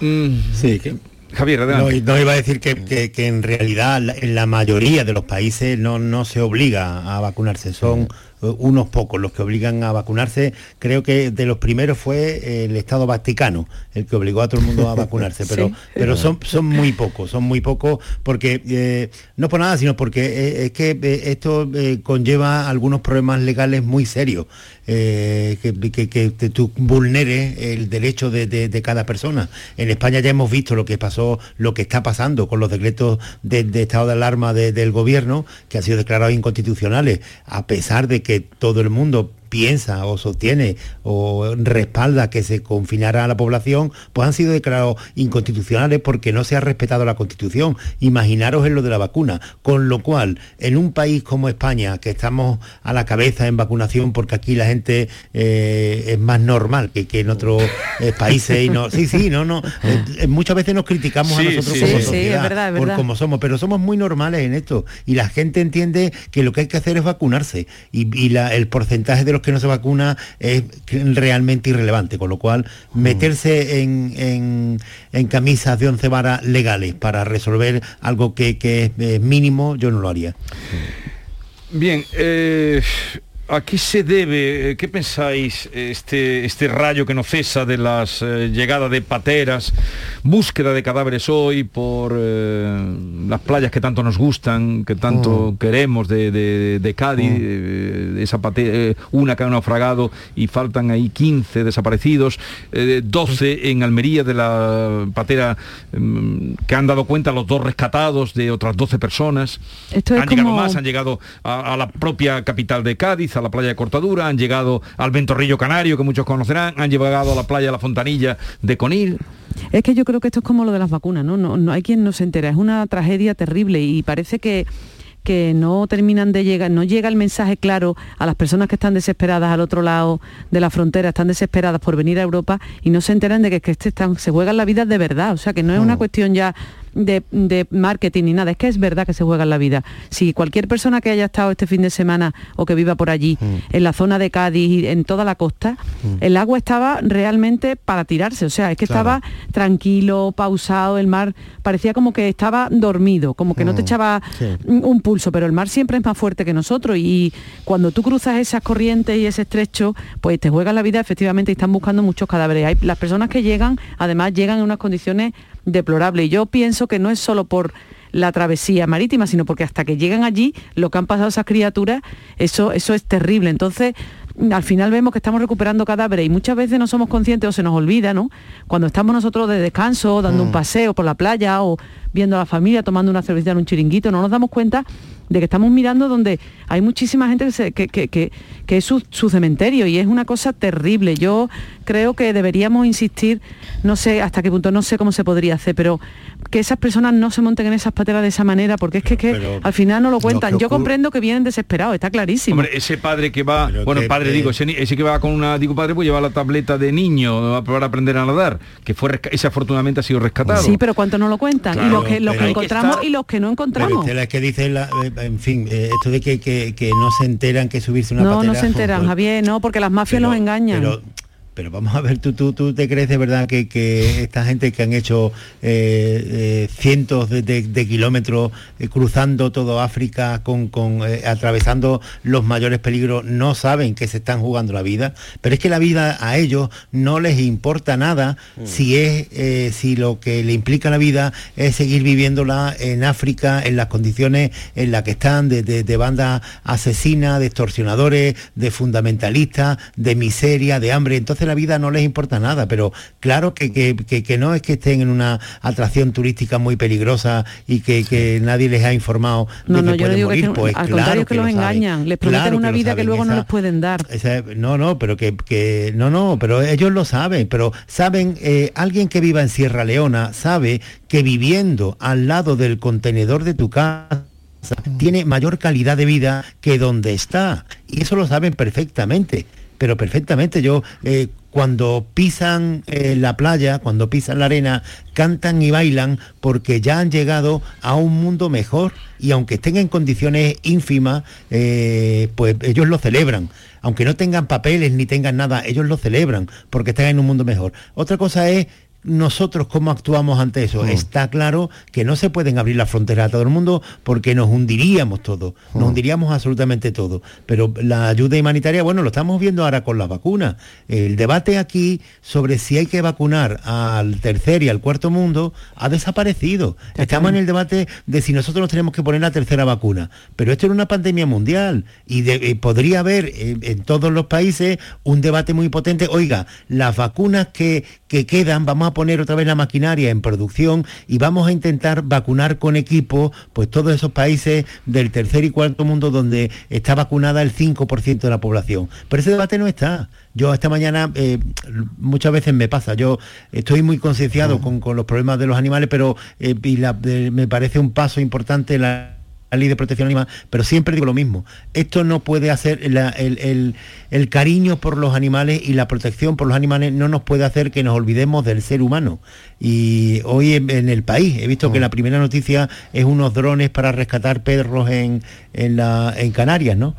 S10: Sí, que...
S1: Javier,
S10: No, iba a decir que, que- que en realidad la- en la mayoría de los países no, no se obliga a vacunarse, son unos pocos los que obligan a vacunarse. Creo que de los primeros fue el Estado Vaticano el que obligó a todo el mundo a vacunarse, pero,
S11: Sí.
S10: pero son, son muy pocos, son muy pocos porque eh, no por nada, sino porque eh, es que eh, esto eh, conlleva algunos problemas legales muy serios. eh, que, que- que tú vulneres el derecho de, de- de cada persona. En España ya hemos visto lo que pasó, lo que está pasando con los decretos de, de estado de alarma de- del gobierno, que han sido declarados inconstitucionales, a pesar de que todo el mundo piensa o sostiene o respalda que se confinara a la población, pues han sido declarados inconstitucionales porque no se ha respetado la Constitución. Imaginaros en lo de la vacuna. Con lo cual, en un país como España, que estamos a la cabeza en vacunación porque aquí la gente eh, es más normal que, que en otros eh, países y no. Sí, sí, no, no. eh, eh, muchas veces nos criticamos a nosotros
S1: sí,
S10: como
S1: sí, sí,
S10: sociedad
S11: es verdad, es
S10: por como somos, pero somos muy normales en esto y la gente entiende que lo que hay que hacer es vacunarse y, y la- el porcentaje de los que no se vacuna es realmente irrelevante, con lo cual meterse en, en- en camisas de once varas legales para resolver algo que, que es mínimo, yo no lo haría.
S1: Bien, eh, ¿a qué se debe, eh, qué pensáis, este, este rayo que no cesa de las eh, llegadas de pateras, búsqueda de cadáveres hoy por eh, las playas que tanto nos gustan, que tanto queremos de, de- de Cádiz, eh, esa eh, una que ha naufragado y faltan ahí 15 desaparecidos, eh, 12 en Almería de la patera mm, que han dado cuenta los dos rescatados de otras 12 personas.
S11: Esto es
S1: han llegado más, han llegado a, a la propia capital de Cádiz, a la playa de Cortadura, han llegado al Ventorrillo Canario, que muchos conocerán, han llegado a la playa de la Fontanilla de Conil.
S11: Es que yo creo que esto es como lo de las vacunas, ¿no? No, no hay quien no se entera. Es una tragedia terrible y parece que que no terminan de llegar, no llega el mensaje claro a las personas que están desesperadas al otro lado de la frontera, están desesperadas por venir a Europa y no se enteran de que, que este están, se juegan la vida de verdad. O sea, que no es una cuestión ya de, de marketing ni nada, es que es verdad que se juegan la vida. Si cualquier persona que haya estado este fin de semana o que viva por allí, en la zona de Cádiz y en toda la costa, el agua estaba realmente para tirarse. O sea, es que
S16: Claro.
S11: estaba tranquilo, pausado, el mar parecía como que estaba dormido, como que no te
S16: Mm,
S11: echaba
S16: sí.
S11: un un pulso, pero el mar siempre es más fuerte que nosotros y cuando tú cruzas esas corrientes y ese estrecho, pues te juegas la vida efectivamente y están buscando muchos cadáveres. Hay, las personas que llegan, además, llegan en unas condiciones deplorables y yo pienso que no es solo por la travesía marítima, sino porque hasta que llegan allí, lo que han pasado esas criaturas, eso, eso es terrible. Entonces, al final vemos que estamos recuperando cadáveres y muchas veces no somos conscientes o se nos olvida, ¿no? Cuando estamos nosotros de descanso, dando un paseo por la playa o viendo a la familia, tomando una cervecita en un chiringuito, no nos damos cuenta de que estamos mirando donde hay muchísima gente que, se- que, que- que- que es su, su cementerio y es una cosa terrible. Yo creo que deberíamos insistir, no sé hasta qué punto, no sé cómo se podría hacer, pero que esas personas no se monten en esas pateras de esa manera, porque es que, que
S1: Pero
S11: al final no lo cuentan. Yo comprendo que vienen desesperados, está clarísimo.
S1: Hombre, ese padre que va, bueno,
S11: que-
S1: padre digo, ese, que va con una, digo padre, pues lleva la tableta de niño para aprender a nadar, que fue ese afortunadamente ha sido rescatado.
S11: Sí, pero ¿cuántos no lo cuentan? y los que, los que
S1: pero
S11: encontramos y los que no
S10: Pero
S11: encontramos.
S10: Es que dice, la- eh, en fin, eh, esto de que, que- que no se enteran que subirse una
S11: No,
S10: patera...
S11: no se enteran, Javier, no, porque las mafias los engañan.
S10: Pero, pero vamos a ver, ¿tú, tú, tú te crees de verdad que, que esta gente que han hecho eh, eh, cientos de, de- de kilómetros eh, cruzando todo África, con, con, atravesando los mayores peligros, no saben que se están jugando la vida? Pero es que la vida a ellos no les importa nada si es si lo que le implica la vida es seguir viviéndola en África en las condiciones en las que están de, de, de bandas asesinas, de extorsionadores, de fundamentalistas, de miseria, de hambre. Entonces la vida no les importa nada, pero claro que, que- que- que no es que estén en una atracción turística muy peligrosa y que, que nadie les ha informado de
S11: No,
S10: que
S11: no, yo no
S10: pueden
S11: digo
S10: morir. Pues
S11: al
S10: claro
S11: contrario que,
S10: lo
S11: los engañan, les prometen
S10: Claro
S11: una vida que luego no
S10: Esa-
S11: les pueden dar.
S10: esa- no, no, pero que, que- no, no, pero ellos lo saben, pero saben, eh, alguien que viva en Sierra Leona sabe que viviendo al lado del contenedor de tu casa tiene mayor calidad de vida que donde está. Y eso lo saben perfectamente, pero perfectamente. Yo eh, cuando pisan eh, la playa, cuando pisan la arena, cantan y bailan porque ya han llegado a un mundo mejor y aunque estén en condiciones ínfimas, eh, pues ellos lo celebran. Aunque no tengan papeles ni tengan nada, ellos lo celebran porque están en un mundo mejor. Otra cosa es nosotros cómo actuamos ante eso. Está claro que no se pueden abrir las fronteras a todo el mundo porque nos hundiríamos todo, nos hundiríamos absolutamente todo. Pero la ayuda humanitaria, bueno, lo estamos viendo ahora con las vacunas. El debate aquí sobre si hay que vacunar al tercer y al cuarto mundo ha desaparecido. Estamos en el debate de si nosotros nos tenemos que poner la tercera vacuna. Pero esto era una pandemia mundial y de- eh, podría haber eh, en todos los países un debate muy potente. Oiga, las vacunas que, que quedan, vamos a poner otra vez la maquinaria en producción y vamos a intentar vacunar con equipo pues todos esos países del tercer y cuarto mundo donde está vacunada el 5% de la población. Pero ese debate no está. Yo esta mañana eh, muchas veces me pasa, yo estoy muy concienciado con, con los problemas de los animales, pero eh, y la- de- me parece un paso importante la la ley de protección animal, pero siempre digo lo mismo, esto no puede hacer, la- el, el- el cariño por los animales y la protección por los animales no nos puede hacer que nos olvidemos del ser humano. Y hoy en, en el país he visto que la primera noticia es unos drones para rescatar perros en, en, la, en Canarias, ¿no?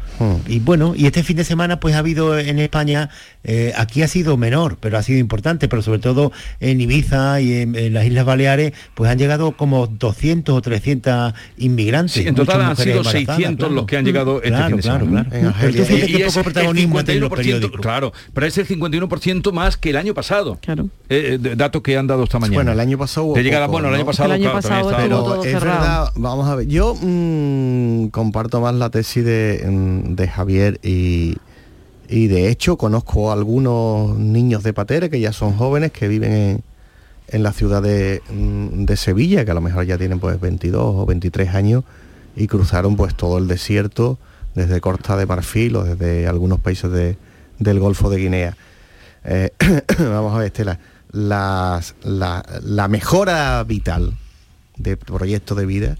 S10: Y bueno, y este fin de semana pues ha habido en España, eh, aquí ha sido menor, pero ha sido importante, pero sobre todo en Ibiza y en, en las Islas Baleares, pues han llegado como 200 o 300 inmigrantes.
S1: Sí, total han sido
S10: embarazadas,
S1: 600
S10: claro.
S1: los que han llegado este fin de
S10: claro,
S1: semana. Y es el
S10: protagonismo han tenido los
S1: 51%,
S10: periódicos.
S1: Claro, pero es el 51% más que el año pasado. Claro. datos que han dado esta mañana.
S9: Bueno, el año pasado hubo
S1: De llegada,
S9: poco,
S1: bueno, el
S9: ¿no?
S1: año pasado, claro, también estaba-
S9: pero es verdad, vamos a ver, yo mm, comparto más la tesis de, mm, de Javier y, y de hecho conozco a algunos niños de Patera que ya son jóvenes que viven en, en la ciudad de, mm, de Sevilla, que a lo mejor ya tienen pues 22 o 23 años y cruzaron pues todo el desierto desde Costa de Marfil o desde algunos países de- del Golfo de Guinea. Eh, vamos a ver, Estela, las- la, la mejora vital de proyecto de vida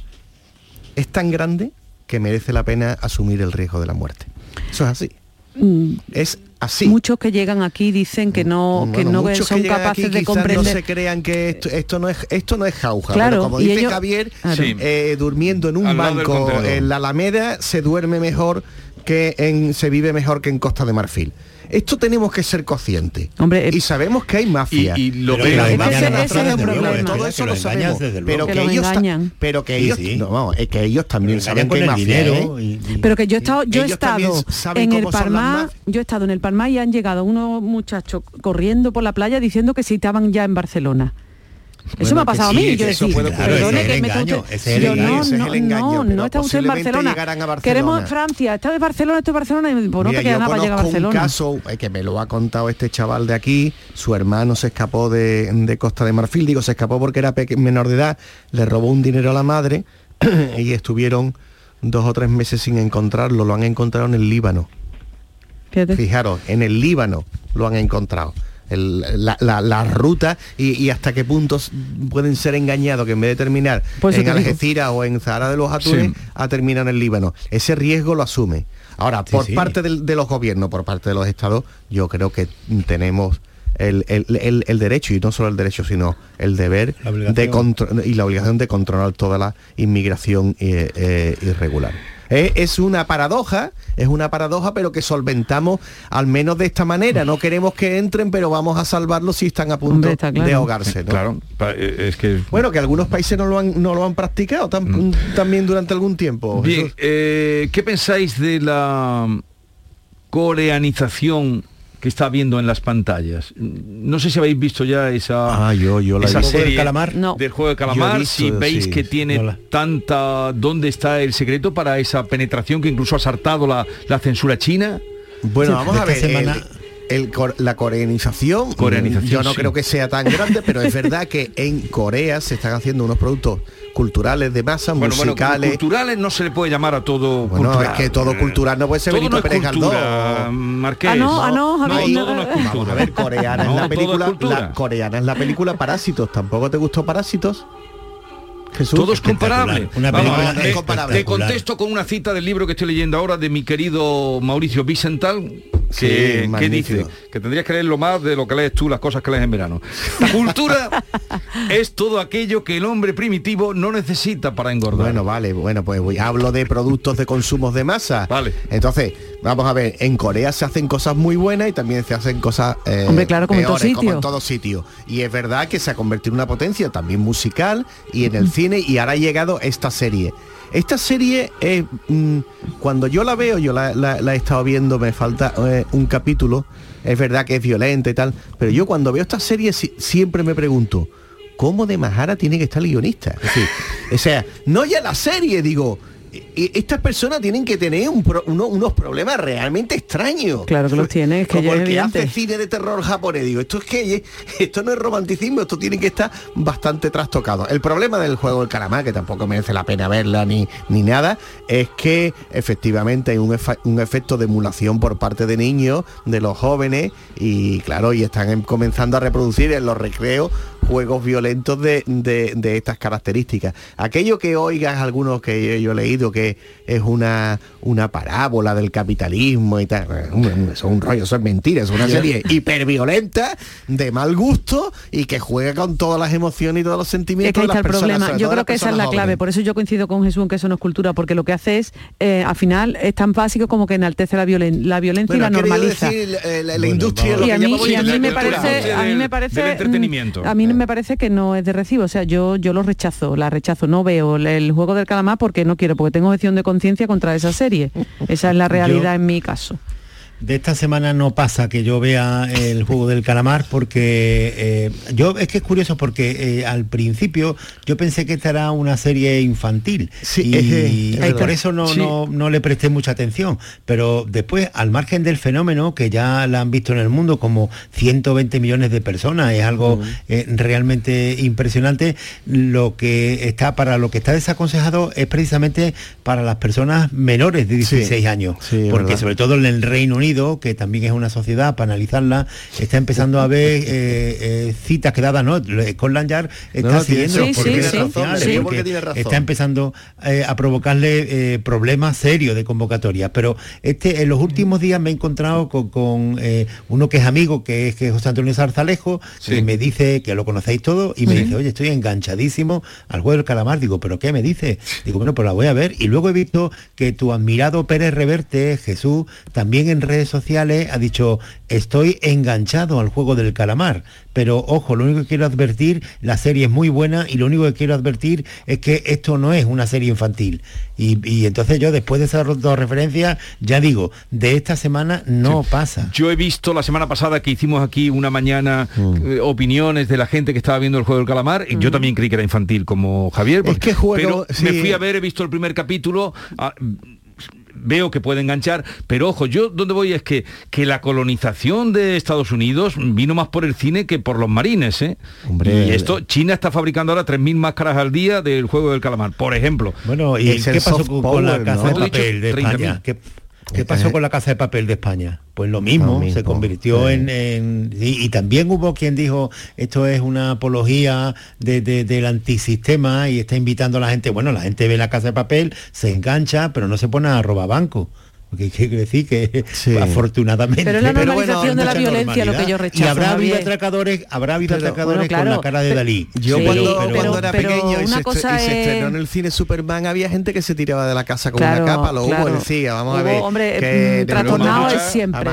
S9: es tan grande que merece la pena asumir el riesgo de la muerte. Eso es así.
S11: Mm,
S9: Es así.
S11: Muchos que llegan aquí dicen que no, que
S9: Bueno,
S11: no
S9: muchos
S11: son
S9: que
S11: capaces
S9: aquí
S11: de comprender.
S9: no se crean que esto, esto no es esto no es jauja
S11: Claro,
S9: pero como
S11: y
S9: dice
S11: ellos-
S9: Javier
S11: Claro.
S9: Eh, durmiendo en un
S1: Al
S9: banco en la Alameda se duerme mejor que en se vive mejor que en Costa de Marfil esto tenemos que ser conscientes y sabemos que hay mafia
S1: Y- lo que-
S9: la
S1: es
S9: nuevo,
S1: problema.
S9: todo eso
S1: lo
S9: sabemos pero que,
S11: Que los
S9: ellos pero que ellos no, es que ellos también
S10: Pero
S9: saben que hay
S10: con el
S9: mafia
S10: dinero
S9: ¿eh?
S10: y-
S11: Pero que yo he estado, yo he estado en el
S9: mafias.
S11: yo he estado en el Parmá y han llegado unos muchachos corriendo por la playa diciendo que si estaban ya en Barcelona. Eso me ha pasado a mí, yo decía, perdone que
S9: engaño,
S11: usted-
S9: ese es el
S11: yo,
S9: engaño,
S11: no,
S9: ese es
S11: no,
S9: el engaño,
S11: no, no está usted en
S9: posiblemente
S11: Barcelona.
S9: Barcelona.
S11: Queremos Francia, está de Barcelona, esto es Barcelona, y pues no
S9: Mira,
S11: te queda nada para llegar a
S9: conozco un
S11: Barcelona.
S9: caso eh, que me lo ha contado este chaval de aquí, su hermano se escapó de, de Costa de Marfil, digo, se escapó porque era menor de edad, le robó un dinero a la madre y estuvieron dos o tres meses sin encontrarlo, lo han encontrado en el Líbano. Fijaros, en el Líbano lo han encontrado. El- la, la- la ruta y, y hasta qué puntos pueden ser engañados que en vez de terminar
S11: Pues
S9: en. Algeciras o en Zahara de los Atunes
S1: Sí.
S9: a terminar en el Líbano. Ese riesgo lo asume. Ahora, por
S10: sí.
S9: parte de los gobiernos, por parte de los estados, yo creo que tenemos el, el- el- el derecho, y no solo el derecho, sino el deber de y la obligación de controlar toda la inmigración eh, eh, irregular. Eh, es una paradoja, es una paradoja, pero que solventamos al menos de esta manera. No queremos que entren, pero vamos a salvarlos si están a punto
S11: Hombre, está claro.
S9: de ahogarse. ¿no?
S1: Claro, eh, es que...
S9: Bueno, que algunos países no lo han, no lo han practicado tam- también durante algún tiempo.
S1: Bien, eh, ¿qué pensáis de la coreanización que está viendo en las pantallas? No sé si habéis visto ya esa,
S9: Ah, yo, yo la
S1: esa serie
S10: del calamar?
S11: No.
S1: del juego de calamar,
S9: visto,
S1: si veis
S9: sí.
S1: que tiene
S10: No la-
S1: tanta... ¿Dónde está el secreto para esa penetración que incluso ha saltado la, la censura china?
S9: Bueno, vamos a ver.
S10: esta semana-
S9: el- el cor- la coreanización,
S1: Coreanización,
S9: yo no
S1: sí.
S9: creo que sea tan grande, pero es verdad que en Corea se están haciendo unos productos culturales de masa,
S1: Bueno, bueno,
S9: musicales.
S1: culturales no se le puede llamar a todo
S9: Bueno,
S1: cultural.
S9: es que todo cultural no puede ser
S1: Todo
S9: Benito
S1: no es
S9: Pérez Galdós.
S1: cultura, Marqués.
S11: Ah, no, ah, no,
S1: no,
S11: Javi,
S1: todo no es
S11: no.
S9: Vamos a ver, coreana
S1: No,
S9: es la película, la coreana es la película Parásitos. ¿Tampoco te gustó Parásitos? Jesús.
S1: Todo es comparable.
S10: Una
S1: Vamos, te-
S9: espectacular.
S1: Te contesto con una cita del libro que estoy leyendo ahora de mi querido Mauricio Vicental, que,
S9: Sí,
S1: que
S9: magnífico.
S1: dice que tendrías que leerlo más de lo que lees tú, las cosas que lees en verano. Cultura es todo aquello que el hombre primitivo no necesita para engordar.
S9: Bueno, vale, bueno, pues voy- hablo de productos de consumos de masa.
S1: Vale.
S9: Entonces, vamos a ver, en Corea se hacen cosas muy buenas y también se hacen cosas eh,
S11: Hombre, claro, como en todo
S9: peores, como en todo sitio. Y es verdad que se ha convertido en una potencia también musical y en el cine y ahora ha llegado esta serie. Esta serie, es, mm, cuando yo la veo, yo la, la- la he estado viendo, me falta eh, un capítulo, es verdad que es violenta y tal, pero yo cuando veo esta serie si- siempre me pregunto, ¿cómo de majara tiene que estar el guionista? Es decir, o sea, no ya la serie, digo, estas personas tienen que tener un pro- uno- unos problemas realmente extraños.
S11: Claro que los tiene, es que
S9: Como el que hace cine de terror japonés. Digo, esto es que esto no es romanticismo, esto tiene que estar bastante trastocado. El problema del juego del calamar, que tampoco merece la pena verla ni, ni nada, es que efectivamente hay un, efa- un efecto de emulación por parte de niños, de los jóvenes, y claro, y están em- comenzando a reproducir en los recreos juegos violentos de, de- de estas características. Aquello que oigas algunos que yo, yo he leído que es una, una parábola del capitalismo y tal, eso es un rollo, eso es mentira, es una serie hiperviolenta, de mal gusto y que juega con todas las emociones y todos los
S11: Es
S9: sentimientos
S11: que ahí
S9: de
S11: está
S9: las
S11: el
S9: personas,
S11: problema. Yo creo que esa es la clave.
S9: jóvenes.
S11: Por eso yo coincido con Jesús en que eso no es cultura, porque lo que hace es, eh, al final, es tan básico como que enaltece la, violen- la violencia
S9: Bueno,
S11: y la normaliza.
S9: decir, eh, la, la industria lo
S11: y
S9: que
S11: a mí, y a mí me parece a mí me parece
S1: del
S11: mm,
S1: entretenimiento.
S11: a mí me parece que no es de recibo o sea yo yo lo rechazo la rechazo. No veo el, el juego del calamar porque no quiero porque tengo objeción de conciencia contra esa serie. Esa es la realidad en mi caso
S10: De esta semana no pasa que yo vea el juego del calamar porque eh, yo es que es curioso porque eh, al principio yo pensé que esta era una serie infantil y,
S9: es-
S10: y por eso no,
S9: Sí.
S10: no, no le presté mucha atención. Pero después, al margen del fenómeno que ya la han visto en el mundo como 120 millones de personas, es algo eh, realmente impresionante. Lo que está para lo que está desaconsejado es precisamente para las personas menores de 16 años,
S9: sí,
S10: porque sobre todo en el Reino Unido, que también es una sociedad, para analizarla, está empezando a ver eh, eh, citas que dadas, ¿no? Scotland Yard está
S9: No,
S10: siguiendo
S9: sí,
S10: por
S9: sí,
S10: redes
S9: sí,
S10: sociales,
S9: sí.
S10: porque
S9: porque tiene razón.
S10: está empezando eh, a provocarle problemas serios de convocatoria. Pero este en los últimos días me he encontrado con, con, uno que es amigo, que es, que es José Antonio Zarzalejo, que me dice, que lo conocéis todo, y me dice, oye, estoy enganchadísimo al juego del calamar. Digo, ¿pero qué me dice? Digo, bueno, pues la voy a ver. Y luego he visto que tu admirado Pérez Reverte, Jesús, también en redes redes sociales ha dicho, estoy enganchado al juego del calamar, pero ojo, lo único que quiero advertir, la serie es muy buena y lo único que quiero advertir es que esto no es una serie infantil. Y, y entonces yo después de esas dos referencias, ya digo, de esta semana no pasa.
S1: Yo he visto la semana pasada que hicimos aquí una mañana eh, opiniones de la gente que estaba viendo el juego del calamar y yo también creí que era infantil como Javier.
S9: Es que juego-
S1: pero me fui a ver, he visto el primer capítulo. ah, Veo que puede enganchar, pero ojo, yo donde voy es que, que la colonización de Estados Unidos vino más por el cine que por los marines, ¿eh?
S9: Hombre,
S1: y esto, China está fabricando ahora 3.000 máscaras al día del juego del calamar, por ejemplo.
S10: Bueno, ¿y qué pasó con, con la casa
S9: ¿no?
S10: de papel de
S1: 30.000.
S10: España? ¿Qué, qué pasó con la casa de papel de España? Pues lo mismo, se convirtió
S9: sí.
S10: en... en- y, y también hubo quien dijo, esto es una apología de- de- del antisistema y está invitando a la gente, bueno, la gente ve la casa de papel, se engancha, pero no se pone a robar banco. Porque quiere decir que afortunadamente
S11: Pero es la normalización de la violencia lo que yo rechazo,
S10: Y habrá habido atracadores, habrá habido
S9: Pero,
S10: atracadores
S11: bueno, claro,
S10: con la cara de
S11: pero-
S10: Dalí.
S9: Yo
S11: Sí,
S9: cuando,
S11: pero-
S9: cuando era
S11: pero
S9: pequeño y,
S11: una
S9: se,
S11: cosa
S9: y se
S11: es-
S9: estrenó en el cine Superman, había gente que se tiraba de la casa con
S11: Claro,
S9: una capa, lo hubo,
S11: claro.
S9: decía, vamos a ver.
S11: hombre,
S9: que
S11: mm, trastornado es siempre.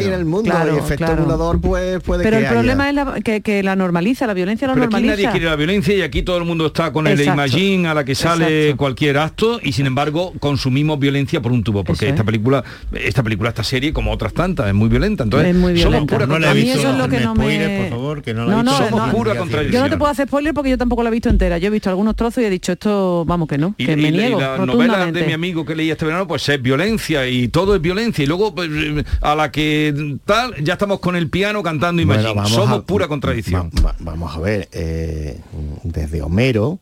S9: En el mundo
S11: Claro,
S9: y efecto
S11: claro.
S9: emulador pues puede
S11: Pero
S9: que
S11: el problema es la- que, que la normaliza, la violencia la
S1: Pero aquí
S11: normaliza.
S1: nadie quiere la violencia y aquí todo el mundo está con el. Imagine a la que sale cualquier acto y sin embargo consumimos violencia por un tubo porque
S11: es.
S1: Película esta película esta serie como otras tantas es muy violenta entonces
S11: Es muy
S1: somos
S11: violenta.
S1: pura
S10: No la he
S11: a mí
S10: visto,
S11: eso es lo que no
S10: spoiler,
S11: me...
S10: por favor, que no la he
S11: no,
S10: visto.
S11: no,
S1: Somos pura
S11: Yo
S1: contradicción.
S11: no te puedo hacer spoiler porque yo tampoco la he visto entera. Yo he visto algunos trozos y he dicho esto, vamos que no,
S1: y,
S11: que
S1: y-
S11: me
S1: y
S11: niego
S1: la novela de mi amigo que leí este verano pues es violencia y todo es violencia y luego pues, a la que tal ya estamos con el piano cantando Imagine
S9: Bueno,
S1: somos
S9: a-
S1: pura contradicción
S9: va- va- vamos a ver, eh, desde Homero,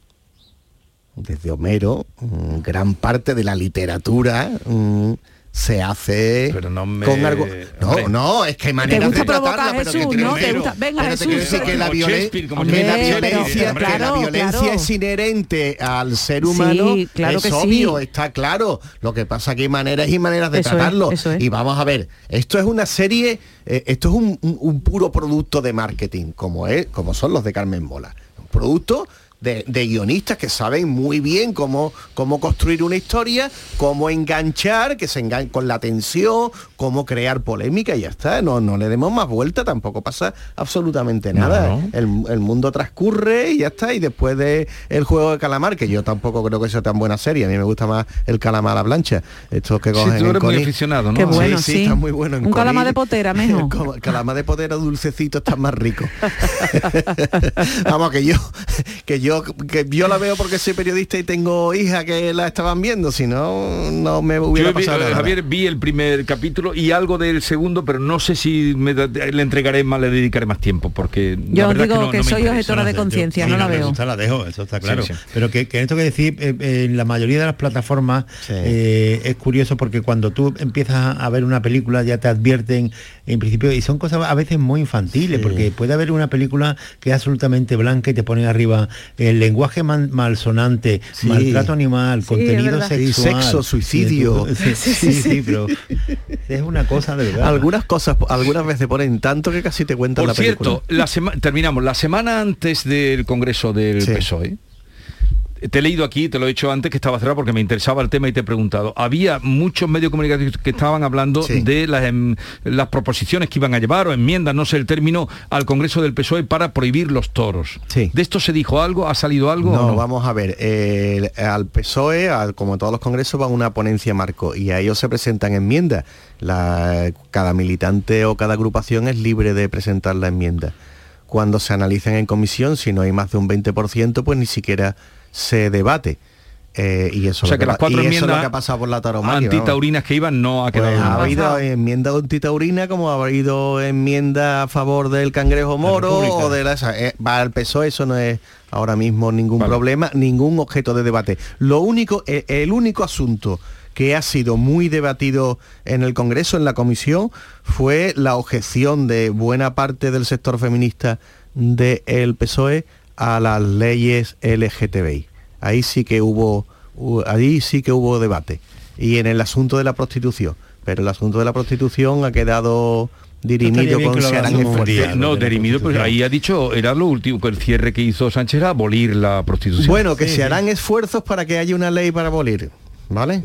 S9: desde Homero, mm, gran parte de la literatura mm, se hace
S1: Pero no me-
S9: con algo. No,
S1: hombre.
S9: no, es que hay maneras
S11: gusta
S9: de tratarla, pero
S11: Jesús,
S9: que
S11: ¿no? ¿Te gusta? Venga,
S9: pero te
S11: Jesús.
S9: quiero decir que la, violen- que la violencia,
S11: pero-
S9: que la
S11: claro,
S9: violencia
S11: claro.
S9: es inherente al ser humano,
S11: Sí, claro
S9: es
S11: que sí.
S9: obvio, está claro. Lo que pasa que hay maneras y maneras de
S11: Eso es,
S9: tratarlo.
S11: eso es.
S9: Y vamos a ver, esto es una serie, eh, esto es un, un- un puro producto de marketing, como es, como son los de Carmen Mola. Un producto de, de guionistas que saben muy bien cómo, cómo construir una historia, cómo enganchar, que se engan con la tensión, cómo crear polémica y ya está. No, no le demos más vuelta, tampoco pasa absolutamente nada.
S1: No.
S9: El, el mundo transcurre y ya está. Y después de el juego de calamar, que yo tampoco creo que sea tan buena serie, a mí me gusta más el calamar a la plancha. Estos que
S1: Sí,
S9: cogen
S1: tú eres muy aficionado ¿no?
S11: Qué bueno,
S9: sí,
S11: sí.
S9: está muy bueno en
S11: Un calamar de potera, mejo.
S9: Como el calamar de potera dulcecito está más rico. Vamos, que yo, que yo, que yo la veo porque soy periodista y tengo hija que la estaban viendo, si no, no me hubiera
S1: Yo vi-
S9: pasado
S1: eh,
S9: nada.
S1: Javier vi el primer capítulo y algo del segundo, pero no sé si me da- le entregaré más, le dedicaré más tiempo, porque la
S11: Yo digo
S1: no-
S11: que,
S1: no
S11: soy objetora de conciencia,
S10: sí,
S11: no la veo.
S10: gusta, la dejo, eso está claro.
S1: Sí, sí.
S10: Pero que, que esto que decir, eh, eh, en la mayoría de las plataformas eh, es curioso porque cuando tú empiezas a ver una película ya te advierten en principio y son cosas a veces muy infantiles, porque puede haber una película que es absolutamente blanca y te pone arriba el lenguaje man- malsonante,
S9: Sí.
S10: maltrato animal,
S9: Sí,
S10: contenido sexual.
S9: Sexo, suicidio.
S10: Sí, sí, sí, pero es una cosa de verdad.
S9: Algunas cosas, algunas veces ponen tanto que casi te cuentan
S1: Por
S9: la película.
S1: cierto, la terminamos. La semana antes del Congreso del
S9: Sí.
S1: PSOE, te he leído aquí, te lo he hecho antes, que estaba cerrado porque me interesaba el tema y te he preguntado. Había muchos medios comunicativos que estaban hablando
S9: Sí.
S1: de las, em, las proposiciones que iban a llevar o enmiendas, no sé el término, al Congreso del PSOE para prohibir los toros.
S9: Sí.
S1: ¿De esto se dijo algo? ¿Ha salido algo?
S9: No,
S1: no?
S9: vamos a ver. al PSOE, al- como todos los congresos, va una ponencia marco y a ellos se presentan enmiendas. La- cada militante o cada agrupación es libre de presentar la enmienda. Cuando se analizan en comisión, si no hay más de un 20%, pues ni siquiera se debate. Eh, y eso,
S1: O sea
S9: lo
S1: que las cuatro enmiendas
S9: que ha pasado por la taromaquia. vamos.
S1: antitaurinas que iban no ha
S9: Pues
S1: quedado.
S9: ha
S1: nada.
S9: habido enmienda antitaurina como ha habido enmienda a favor del cangrejo moro o de la esa, eh, va al PSOE eso no es ahora mismo ningún
S1: Vale.
S9: problema ningún objeto de debate lo único eh, el único asunto que ha sido muy debatido en el Congreso, en la comisión, fue la objeción de buena parte del sector feminista del PSOE E a las leyes LGTBI. Ahí sí que hubo, hu- ahí sí que hubo debate. Y en el asunto de la prostitución. Pero el asunto de la prostitución ha quedado dirimido con
S10: que
S1: No, pero
S10: Constitución.
S1: ahí ha dicho, era lo último, que el cierre que hizo Sánchez era abolir la prostitución.
S9: Bueno, que
S10: Sí,
S9: se
S10: sí.
S9: harán esfuerzos para que haya una ley para abolir, ¿vale?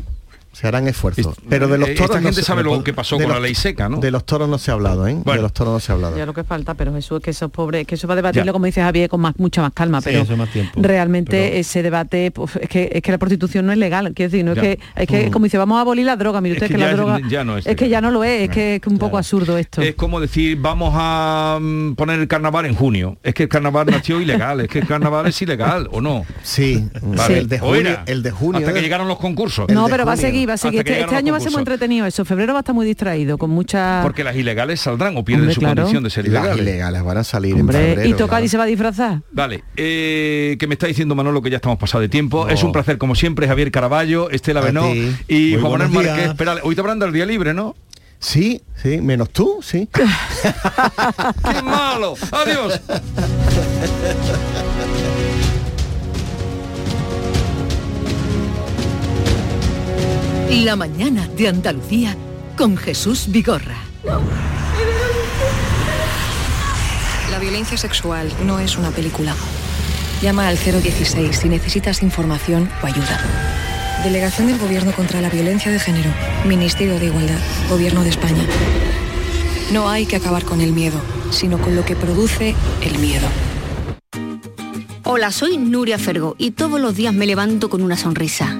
S9: Se harán esfuerzos. Pero de los toros
S1: esta
S9: no
S1: gente
S9: se-
S1: sabe lo que pasó con la ley seca, ¿no?
S9: De los toros no se ha hablado, ¿eh? De los toros no se ha hablado.
S11: Ya lo que falta, pero Jesús, es que esos pobres, que eso va a debatirlo,
S9: Ya.
S11: como dice Javier, con más, mucha más calma,
S10: Sí,
S11: pero
S10: eso más tiempo.
S11: realmente ese debate, pues, es, que, es que la prostitución no es legal, quiero decir, no
S1: Ya.
S11: es que, es que
S1: Mm.
S11: como dice, vamos a abolir la droga, mire
S1: Es
S11: usted
S1: que
S11: que,
S1: ya
S11: la
S1: es-
S11: droga
S1: ya no es
S11: que ya no lo es, es que es un poco absurdo esto.
S1: Es como decir, vamos a mm, poner el carnaval en junio. Es que el carnaval nació ilegal, es que el carnaval es ilegal, ¿o no?
S9: Sí,
S1: Vale.
S9: el de
S1: ¿O
S9: junio,
S1: era?
S9: el de junio
S1: Hasta que llegaron los concursos.
S11: no, pero va a seguir, va a seguir.
S1: Hasta que
S11: Este, este año va a ser muy entretenido eso. Febrero va a estar muy distraído, con mucha...
S1: Porque las ilegales saldrán o pierden
S11: Hombre,
S1: su
S11: claro.
S1: condición de ser
S9: Las
S1: ilegales.
S9: ilegales van a salir
S11: Hombre,
S9: en febrero.
S11: ¿Y tocar
S9: claro.
S11: y se va a disfrazar?
S1: Vale, eh, que me está diciendo Manolo que ya estamos pasados de tiempo. Es un placer, como siempre, Javier Caraballo, Estela Benó y
S9: Muy
S1: Juan Manuel Márquez. Espera, hoy te habrán dado el día libre, ¿no?
S9: Sí, sí, menos tú, sí.
S1: ¡Qué malo! ¡Adiós!
S17: La mañana de Andalucía con Jesús Vigorra.
S18: La violencia sexual no es una película. Llama al 016 si necesitas información o ayuda. Delegación del Gobierno contra la Violencia de Género. Ministerio de Igualdad. Gobierno de España. No hay que acabar con el miedo, sino con lo que produce el miedo.
S8: Hola, soy Nuria Fergo y todos los días me levanto con una sonrisa.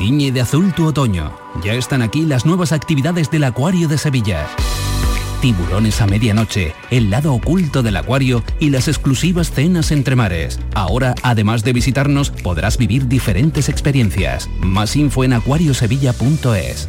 S16: Tiñe de azul tu otoño. Ya están aquí las nuevas actividades del Acuario de Sevilla. Tiburones a medianoche, el lado oculto del acuario y las exclusivas cenas entre mares. Ahora, además de visitarnos, podrás vivir diferentes experiencias. Más info en acuariosevilla.es.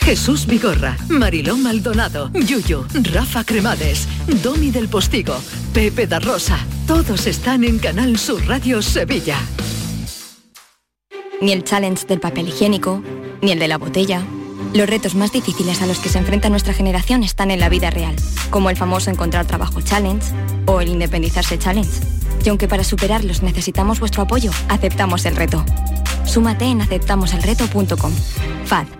S17: Jesús Vigorra, Mariló Maldonado, Yuyu, Rafa Cremades, Domi del Postigo, Pepe da Rosa. Todos están en Canal Sur Radio Sevilla.
S19: Ni el challenge del papel higiénico, ni el de la botella. Los retos más difíciles a los que se enfrenta nuestra generación están en la vida real, como el famoso encontrar trabajo challenge o el independizarse challenge. Y aunque para superarlos necesitamos vuestro apoyo, aceptamos el reto. Súmate en aceptamoselreto.com. FAD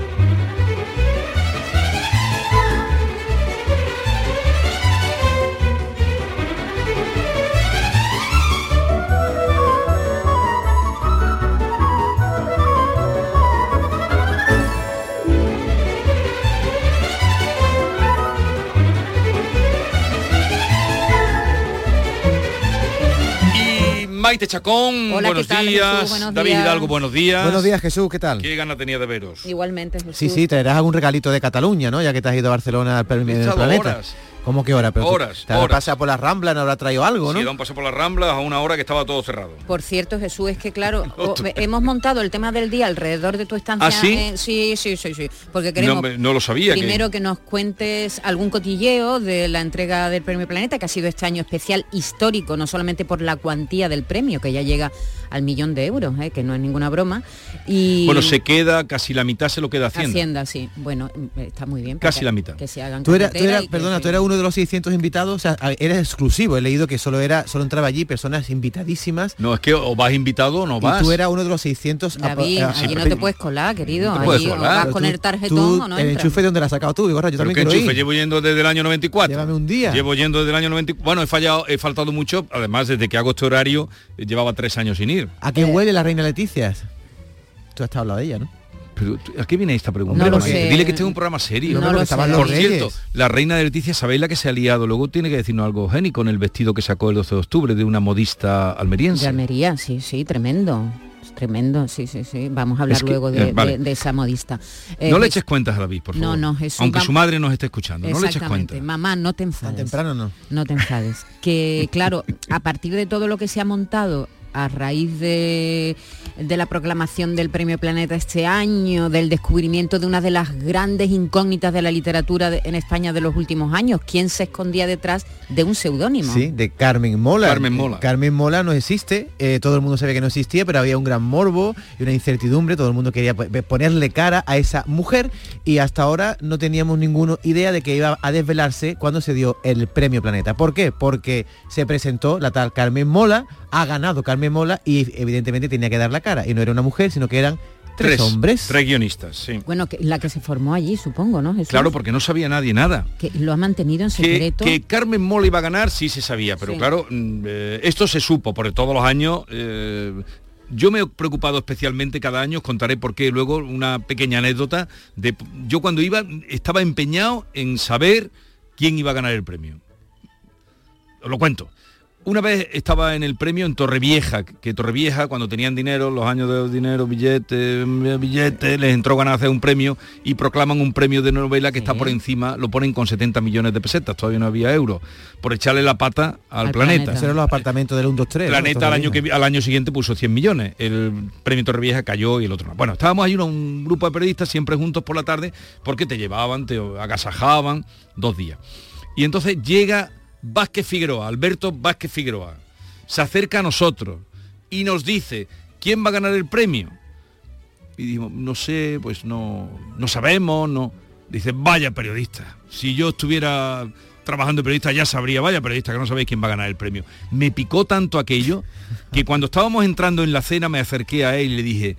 S1: Maite Chacón,
S20: Hola, ¿qué
S1: buenos
S20: tal,
S1: días.
S20: Jesús? Buenos
S1: David
S20: días.
S1: Hidalgo, buenos días.
S9: Buenos días, Jesús, ¿qué tal?
S1: Qué gana tenía de veros.
S20: Igualmente, Jesús.
S9: Sí, sí, traerás algún regalito de Cataluña, ¿no? Ya que te has ido a Barcelona al planeta.
S1: horas.
S9: ¿Cómo que hora? Pero
S1: Horas,
S9: Te
S1: horas.
S9: pasado por la Rambla, no habrá traído algo, ¿no?
S1: Sí, da un paso por las Ramblas a una hora que estaba todo cerrado.
S20: Por cierto, Jesús, es que claro, o- hemos montado el tema del día alrededor de tu estancia.
S1: ¿Ah, sí?
S20: en- sí, sí, sí, sí. Porque queremos
S1: No, me- no lo sabía. que-
S20: primero que... nos cuentes algún cotilleo de la entrega del Premio Planeta, que ha sido este año especial histórico, no solamente por la cuantía del premio, que ya llega al millón de euros, ¿eh? que no es ninguna broma. Y
S1: Bueno, se queda, casi la mitad se lo queda Hacienda.
S20: Hacienda, sí. Bueno, mm, está muy bien.
S1: Casi la mitad.
S20: Que se hagan
S21: Tú eras,
S20: que
S21: perdona, tú eras uno de los 600 invitados, o sea, a- eres exclusivo. He leído que solo era, solo entraba allí personas invitadísimas.
S1: No, es que o vas invitado o no vas.
S21: Y tú eras uno de los 600.
S20: David, allí
S21: eh,
S20: no te puedes colar, querido.
S1: No te puedes
S20: Allí o
S1: colar.
S20: vas
S1: Pero
S20: con
S21: tú-
S20: el tarjetón
S21: tú,
S20: o no
S21: El
S20: entras.
S21: enchufe de donde la has sacado tú, Vigorra, yo
S1: Pero
S21: también
S1: qué
S21: quiero
S1: enchufe,
S21: ir.
S1: llevo yendo desde el año 94.
S21: Llévame un día.
S1: Llevo yendo desde el año 94. Bueno, he fallado, he faltado mucho. Además, desde que hago este horario, eh, llevaba tres años sin ir.
S21: ¿A qué huele la reina Leticia? Tú has hablado de ella, ¿no?
S1: Pero, ¿tú- ¿a qué viene esta pregunta?
S20: No lo
S1: Porque
S20: sé.
S1: Dile que este es un programa serio.
S20: No No, lo.
S1: Por cierto, la reina de Leticia, ¿sabéis la que se ha liado? Luego tiene que decirnos algo Geni con el vestido que sacó el 12 de octubre de una modista almeriense.
S20: De Almería, sí, sí, tremendo. Tremendo, sí, sí, sí. Vamos a hablar
S1: Es que-
S20: luego de,
S1: eh, vale.
S20: de- de esa modista. Eh,
S1: no le
S20: pues-
S1: eches cuentas a David, por
S20: No,
S1: favor.
S20: no, Jesús,
S1: Aunque su madre nos esté escuchando, no le eches cuentas.
S20: Mamá, no te enfades.
S21: Tan temprano no.
S20: No te enfades. Que claro, a partir de todo lo que se ha montado a raíz de, de la proclamación del Premio Planeta este año, del descubrimiento de una de las grandes incógnitas de la literatura de- en España de los últimos años, ¿quién se escondía detrás de un seudónimo?
S21: Sí, de Carmen Mola.
S1: Carmen Mola.
S21: Carmen Mola no existe, eh, todo el mundo sabía que no existía, pero había un gran morbo y una incertidumbre, todo el mundo quería po- ponerle cara a esa mujer y hasta ahora no teníamos ninguna idea de que iba a desvelarse cuando se dio el premio Planeta. ¿Por qué? Porque se presentó la tal Carmen Mola, ha ganado Carmen Mola y evidentemente tenía que dar la cara y no era una mujer, sino que eran tres, hombres.
S1: Tres guionistas, sí.
S20: Bueno, que, la que se formó allí, supongo, ¿no? Jesús?
S1: Claro, porque no sabía nadie nada.
S20: Que lo ha mantenido en secreto.
S1: que Carmen Mola iba a ganar, sí se sabía, pero
S20: Sí.
S1: claro, mm, eh, esto se supo, porque todos los años... eh, yo me he preocupado especialmente cada año, os contaré por qué luego una pequeña anécdota de yo cuando iba estaba empeñado en saber quién iba a ganar el premio. Os lo cuento. Una vez estaba en el premio en Torrevieja, que Torrevieja cuando tenían dinero, los años de dinero, billetes, billetes, les entró ganas de hacer un premio y proclaman un premio de novela que está por encima, lo ponen con 70 millones de pesetas, todavía no había euros, por echarle la pata al,
S21: Al
S1: planeta.
S21: planeta. Eran los apartamentos del 1, 2, 3. ¿no?
S1: Planeta al año, que, al año siguiente puso 100 millones. El premio Torrevieja cayó y el otro no. Bueno, estábamos ahí un, un grupo de periodistas siempre juntos por la tarde porque te llevaban, te agasajaban dos días. Y entonces llega Vázquez Figueroa, Alberto Vázquez Figueroa, se acerca a nosotros y nos dice, ¿quién va a ganar el premio? Y dijimos, no sé, pues no, no sabemos, no. Dice, vaya periodista, si yo estuviera trabajando de periodista ya sabría, vaya periodista, que no sabéis quién va a ganar el premio. Me picó tanto aquello que cuando estábamos entrando en la cena me acerqué a él y le dije,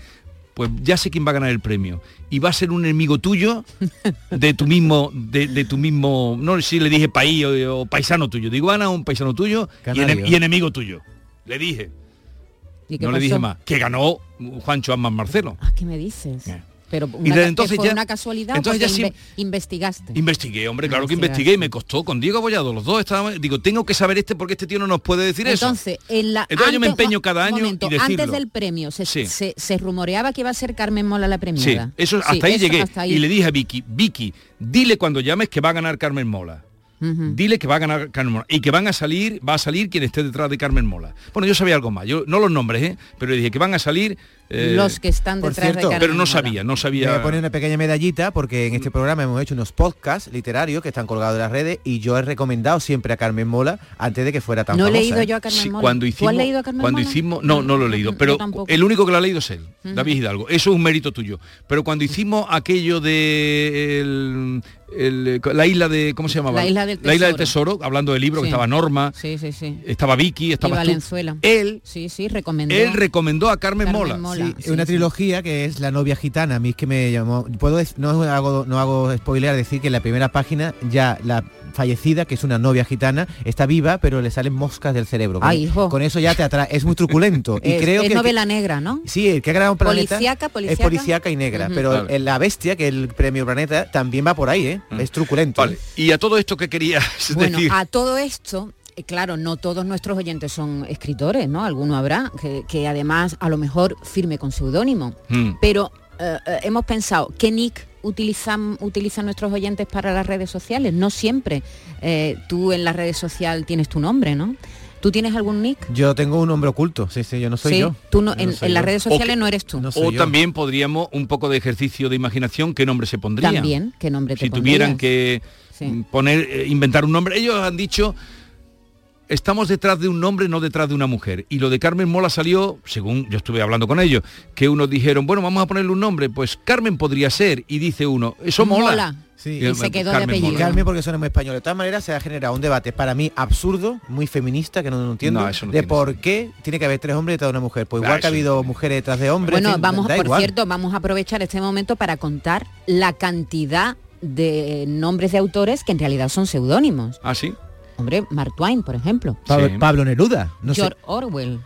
S1: pues ya sé quién va a ganar el premio. Y va a ser un enemigo tuyo de tu mismo, de, de tu mismo, no sé si le dije país o, o paisano tuyo. Digo, Ana, un paisano tuyo y,
S21: Canario.
S1: enem- y enemigo tuyo. Le dije.
S20: ¿Y qué
S1: No le dije más. Que ganó Juancho Amman Marcelo.
S20: Ah, ¿Qué me dices? Pero una,
S1: Y desde
S20: ca-
S1: entonces
S20: fue
S1: ya-
S20: una casualidad
S1: entonces ya
S20: inve- investigaste.
S1: Investigué, hombre, claro que investigué y me costó con Diego Abollado, los dos estábamos, digo, tengo que saber este porque este tío no nos puede decir
S20: Entonces, en la,
S1: Entonces yo me
S20: antes-
S1: empeño cada año
S20: momento,
S1: y.
S20: Antes del premio, se,
S1: Sí.
S20: se- se rumoreaba que iba a ser Carmen Mola la
S1: eso. Sí,
S20: premiada.
S1: eso hasta ahí
S20: eso
S1: llegué
S20: hasta ahí.
S1: y le dije a Vicky, Vicky, dile cuando llames que va a ganar Carmen Mola. Dile que va a ganar Carmen Mola y que van a salir, va a salir quien esté detrás de Carmen Mola. Bueno, yo sabía algo más, yo no los nombres, ¿eh? pero dije que van a salir eh,
S20: Los que están detrás
S21: cierto,
S20: de Carmen
S1: pero no sabía, no
S21: Me
S1: sabía.
S21: voy a poner una pequeña medallita porque en este programa hemos hecho unos podcasts literarios que están colgados en las redes y yo he recomendado siempre a Carmen Mola antes de que fuera tan
S20: No he leído
S21: ¿eh?
S20: yo a Carmen
S1: Sí,
S20: Mola.
S1: cuando
S20: ¿Tú
S1: hicimos,
S20: has leído a Carmen
S1: cuando
S20: Mola?
S1: hicimos, no, no lo he leído,
S20: yo
S1: pero el único que lo ha leído es él. David Hidalgo. Eso es un mérito tuyo. Pero cuando hicimos aquello de el- el- la isla de, ¿cómo se llamaba?
S20: La isla del
S1: La isla del
S20: tesoro.
S1: tesoro, hablando del libro, que
S20: Sí.
S1: estaba Norma,
S20: Sí, sí, sí.
S1: estaba Vicky,
S20: Y
S1: estaba tú.
S20: Valenzuela.
S1: Él,
S20: Sí, sí, recomendó.
S1: él recomendó a Carmen,
S20: Carmen
S1: Mola.
S20: Mola.
S21: Sí,
S20: sí,
S21: es una
S20: sí.
S21: trilogía que es La novia gitana. A mí es que me llamó. Puedo no hago no hago spoiler decir que en la primera página ya la fallecida, que es una novia gitana, está viva, pero le salen moscas del cerebro. Con,
S20: Ay, hijo.
S21: con eso ya te atrae. Es muy truculento. y
S20: Es,
S21: creo
S20: es
S21: que
S20: novela negra, ¿no?
S21: Sí, el que ha ganado un planeta
S20: Policíaca,
S21: es
S20: policíaca.
S21: policíaca y negra, pero el- la bestia, que es el premio planeta, también va por ahí, ¿eh? Es truculento.
S1: Vale. Y a todo esto que querías
S20: Bueno,
S1: decir.
S20: a todo esto, eh, claro, no todos nuestros oyentes son escritores, ¿no? Alguno habrá que, que además a lo mejor firme con seudónimo.
S1: Mm.
S20: Pero eh, eh, hemos pensado, ¿qué nick utilizan, utilizan nuestros oyentes para las redes sociales? No siempre. eh, tú en la red social tienes tu nombre, ¿no? ¿Tú tienes algún nick?
S21: Yo tengo un nombre oculto, sí, sí, yo no soy
S20: sí,
S21: yo.
S20: tú no,
S21: Yo
S20: en,
S21: no soy
S20: en las
S21: yo.
S20: redes sociales no eres tú.
S21: No
S1: O
S21: yo.
S1: también podríamos un poco de ejercicio de imaginación, ¿qué nombre se pondría?
S20: También, ¿qué nombre te
S1: si tuvieran que poner, eh, inventar un nombre. Ellos han dicho estamos detrás de un hombre, no detrás de una mujer. Y lo de Carmen Mola salió, según yo estuve hablando con ellos, que unos dijeron, bueno, vamos a ponerle un nombre, pues Carmen podría ser. Y dice uno, eso mola.
S20: Mola.
S21: Sí,
S20: Y se quedó de
S1: Carmen
S20: apellido.
S1: Mola.
S21: Carmen porque son muy español. De todas maneras se ha generado un debate para mí absurdo, muy feminista, que no, no entiendo,
S1: No, eso no
S21: de
S1: tiene
S21: por qué tiene que haber tres hombres detrás de una mujer. Pues igual
S1: Ah,
S21: que ha
S1: eso
S21: habido mujeres detrás de hombres. en
S20: Bueno,
S21: fin,
S20: vamos, por
S21: igual.
S20: cierto, vamos a aprovechar este momento para contar la cantidad de nombres de autores que en realidad son seudónimos.
S1: ¿Ah, sí?
S20: Hombre, Mark Twain, por ejemplo.
S21: Pablo, Pablo Neruda. No sé.
S20: George Orwell.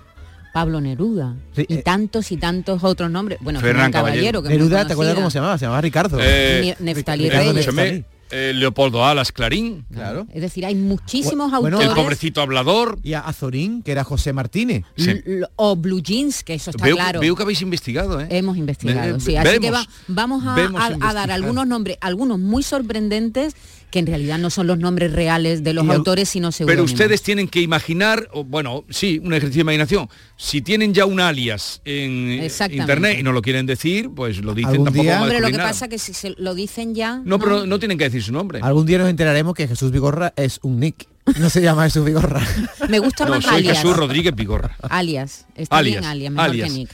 S20: Pablo Neruda
S21: Sí,
S20: y
S21: eh,
S20: tantos y tantos otros nombres. Bueno,
S1: Ferran
S20: Caballero, que
S21: Neruda, ¿te acuerdas cómo se llamaba? Se llamaba Ricardo.
S1: Eh,
S20: Neftalí Reyes.
S1: Eh, Leopoldo Alas Clarín,
S21: Claro.
S20: Es decir, hay muchísimos
S21: Bueno,
S1: el
S20: autores.
S1: pobrecito hablador.
S21: Y a Azorín, que era José Martínez.
S1: Sí.
S20: O Blue Jeans, que eso está
S1: Veo,
S20: claro.
S1: veo que habéis investigado, ¿eh?
S20: Hemos investigado,
S1: Eh,
S20: sí. Así que va- vamos a,
S1: vemos
S20: a- a dar algunos nombres, algunos muy sorprendentes, que en realidad no son los nombres reales de los
S21: Y
S20: autores, sino
S1: Pero ustedes tienen que imaginar, o, bueno, sí, un ejercicio de imaginación. Si tienen ya un alias en
S20: Exactamente.
S1: internet y no lo quieren decir, pues lo dicen tampoco
S21: día-
S20: Hombre, lo que
S1: nada.
S20: pasa que si se lo dicen ya...
S1: No, pero no tienen que decir su nombre.
S21: Algún día nos enteraremos que Jesús Vigorra es un nick. No se llama Jesús Vigorra.
S20: Me gusta
S1: No,
S20: más
S1: soy
S20: alias.
S1: Jesús Rodríguez Vigorra.
S20: Alias. Está bien alias, mejor
S1: alias.
S20: que
S1: Nick.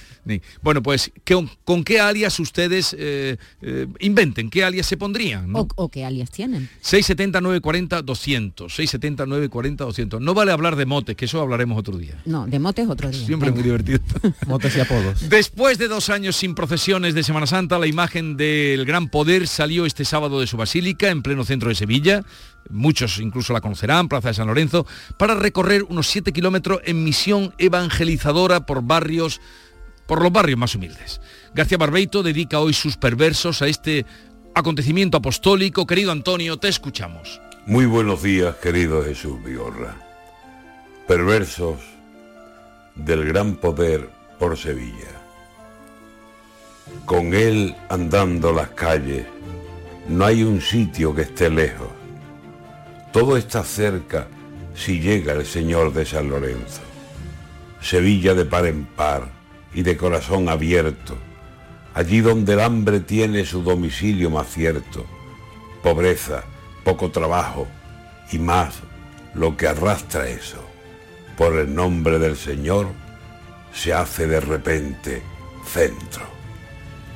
S1: Bueno, pues, ¿qué- ¿con qué alias ustedes eh, eh, inventen? ¿Qué alias se pondrían? no?
S20: O, o qué alias tienen.
S1: 670 940 200 670 940 200 No vale hablar de motes, que eso hablaremos otro día.
S20: No, de motes otro día.
S1: Siempre muy divertido.
S21: Motes y apodos.
S1: Después de dos años sin procesiones de Semana Santa, la imagen del Gran Poder salió este sábado de su basílica, en pleno centro de Sevilla. Muchos incluso la conocerán, Plaza de San Lorenzo, para recorrer unos 7 kilómetros en misión evangelizadora por barrios, por los barrios más humildes. García Barbeito dedica hoy sus perversos a este acontecimiento apostólico. Querido Antonio, te escuchamos.
S22: Muy buenos días, querido Jesús Vigorra. Perversos del gran poder por Sevilla. Con él andando las calles, no hay un sitio que esté lejos. Todo está cerca si llega el Señor de San Lorenzo. Sevilla de par en par y de corazón abierto, allí donde el hambre tiene su domicilio más cierto. Pobreza, poco trabajo y más lo que arrastra eso. Por el nombre del Señor se hace de repente centro.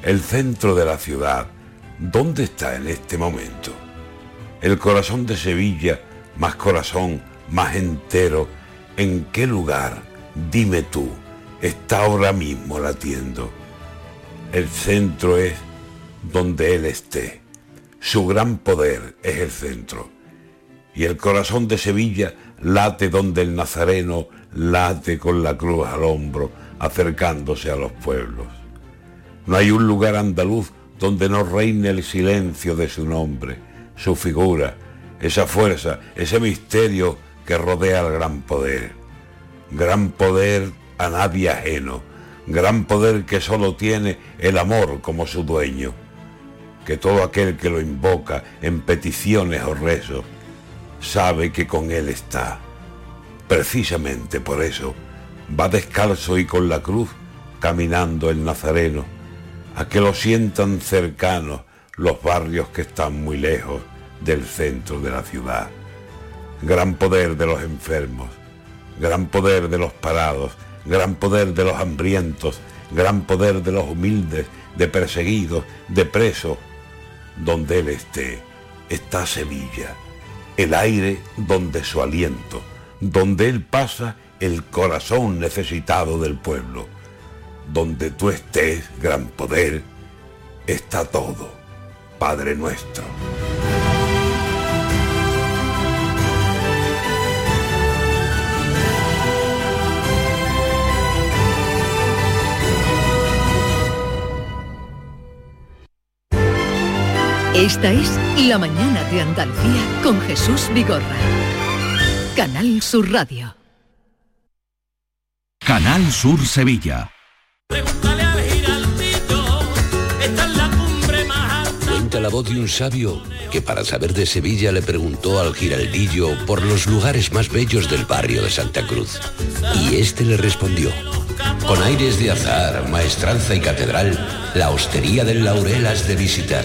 S22: El centro de la ciudad, ¿dónde está en este momento? El corazón de Sevilla, más corazón, más entero, ¿en qué lugar, dime tú, está ahora mismo latiendo? El centro es donde Él esté. Su gran poder es el centro. Y el corazón de Sevilla late donde el nazareno late con la cruz al hombro, acercándose a los pueblos. No hay un lugar andaluz donde no reine el silencio de su nombre, su figura, esa fuerza, ese misterio que rodea al gran poder. Gran poder a nadie ajeno, gran poder que solo tiene el amor como su dueño, que todo aquel que lo invoca en peticiones o rezos sabe que con él está. Precisamente por eso va descalzo y con la cruz caminando el Nazareno, a que lo sientan cercanos los barrios que están muy lejos del centro de la ciudad. Gran poder de los enfermos, gran poder de los parados, gran poder de los hambrientos, gran poder de los humildes, de perseguidos, de presos. Donde Él esté, está Sevilla, el aire donde su aliento, donde Él pasa el corazón necesitado del pueblo. Donde tú estés, gran poder, está todo, Padre nuestro.
S17: Esta es La Mañana de Andalucía con Jesús Vigorra. Canal Sur Radio.
S16: Canal Sur Sevilla.
S23: Cuenta la voz de un sabio que para saber de Sevilla le preguntó al giraldillo por los lugares más bellos del barrio de Santa Cruz. Y este le respondió, con aires de azar, maestranza y catedral, la hostería del Laurel has de visitar,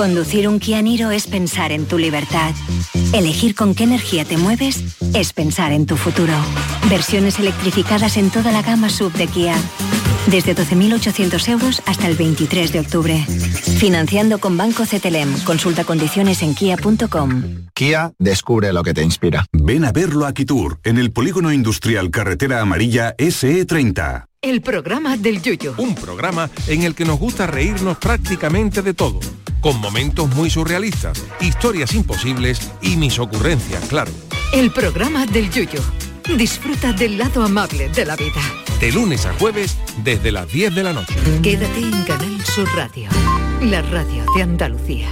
S4: Conducir un Kia Niro es pensar en tu libertad. Elegir con qué energía te mueves es pensar en tu futuro. Versiones electrificadas en toda la gama sub de Kia. Desde 12.800 euros hasta el 23 de octubre. Financiando con Banco CTLM. Consulta condiciones en kia.com.
S5: Kia, descubre lo que te inspira.
S7: Ven a verlo a Kitur, en el Polígono Industrial Carretera Amarilla SE30.
S17: El programa del Yuyo.
S24: Un programa en el que nos gusta reírnos prácticamente de todo, con momentos muy surrealistas, historias imposibles y mis ocurrencias, claro.
S17: El programa del Yuyo. Disfruta del lado amable de la vida.
S24: De lunes a jueves desde las 10 de la noche.
S17: Quédate en Canal Sur Radio, la radio de Andalucía.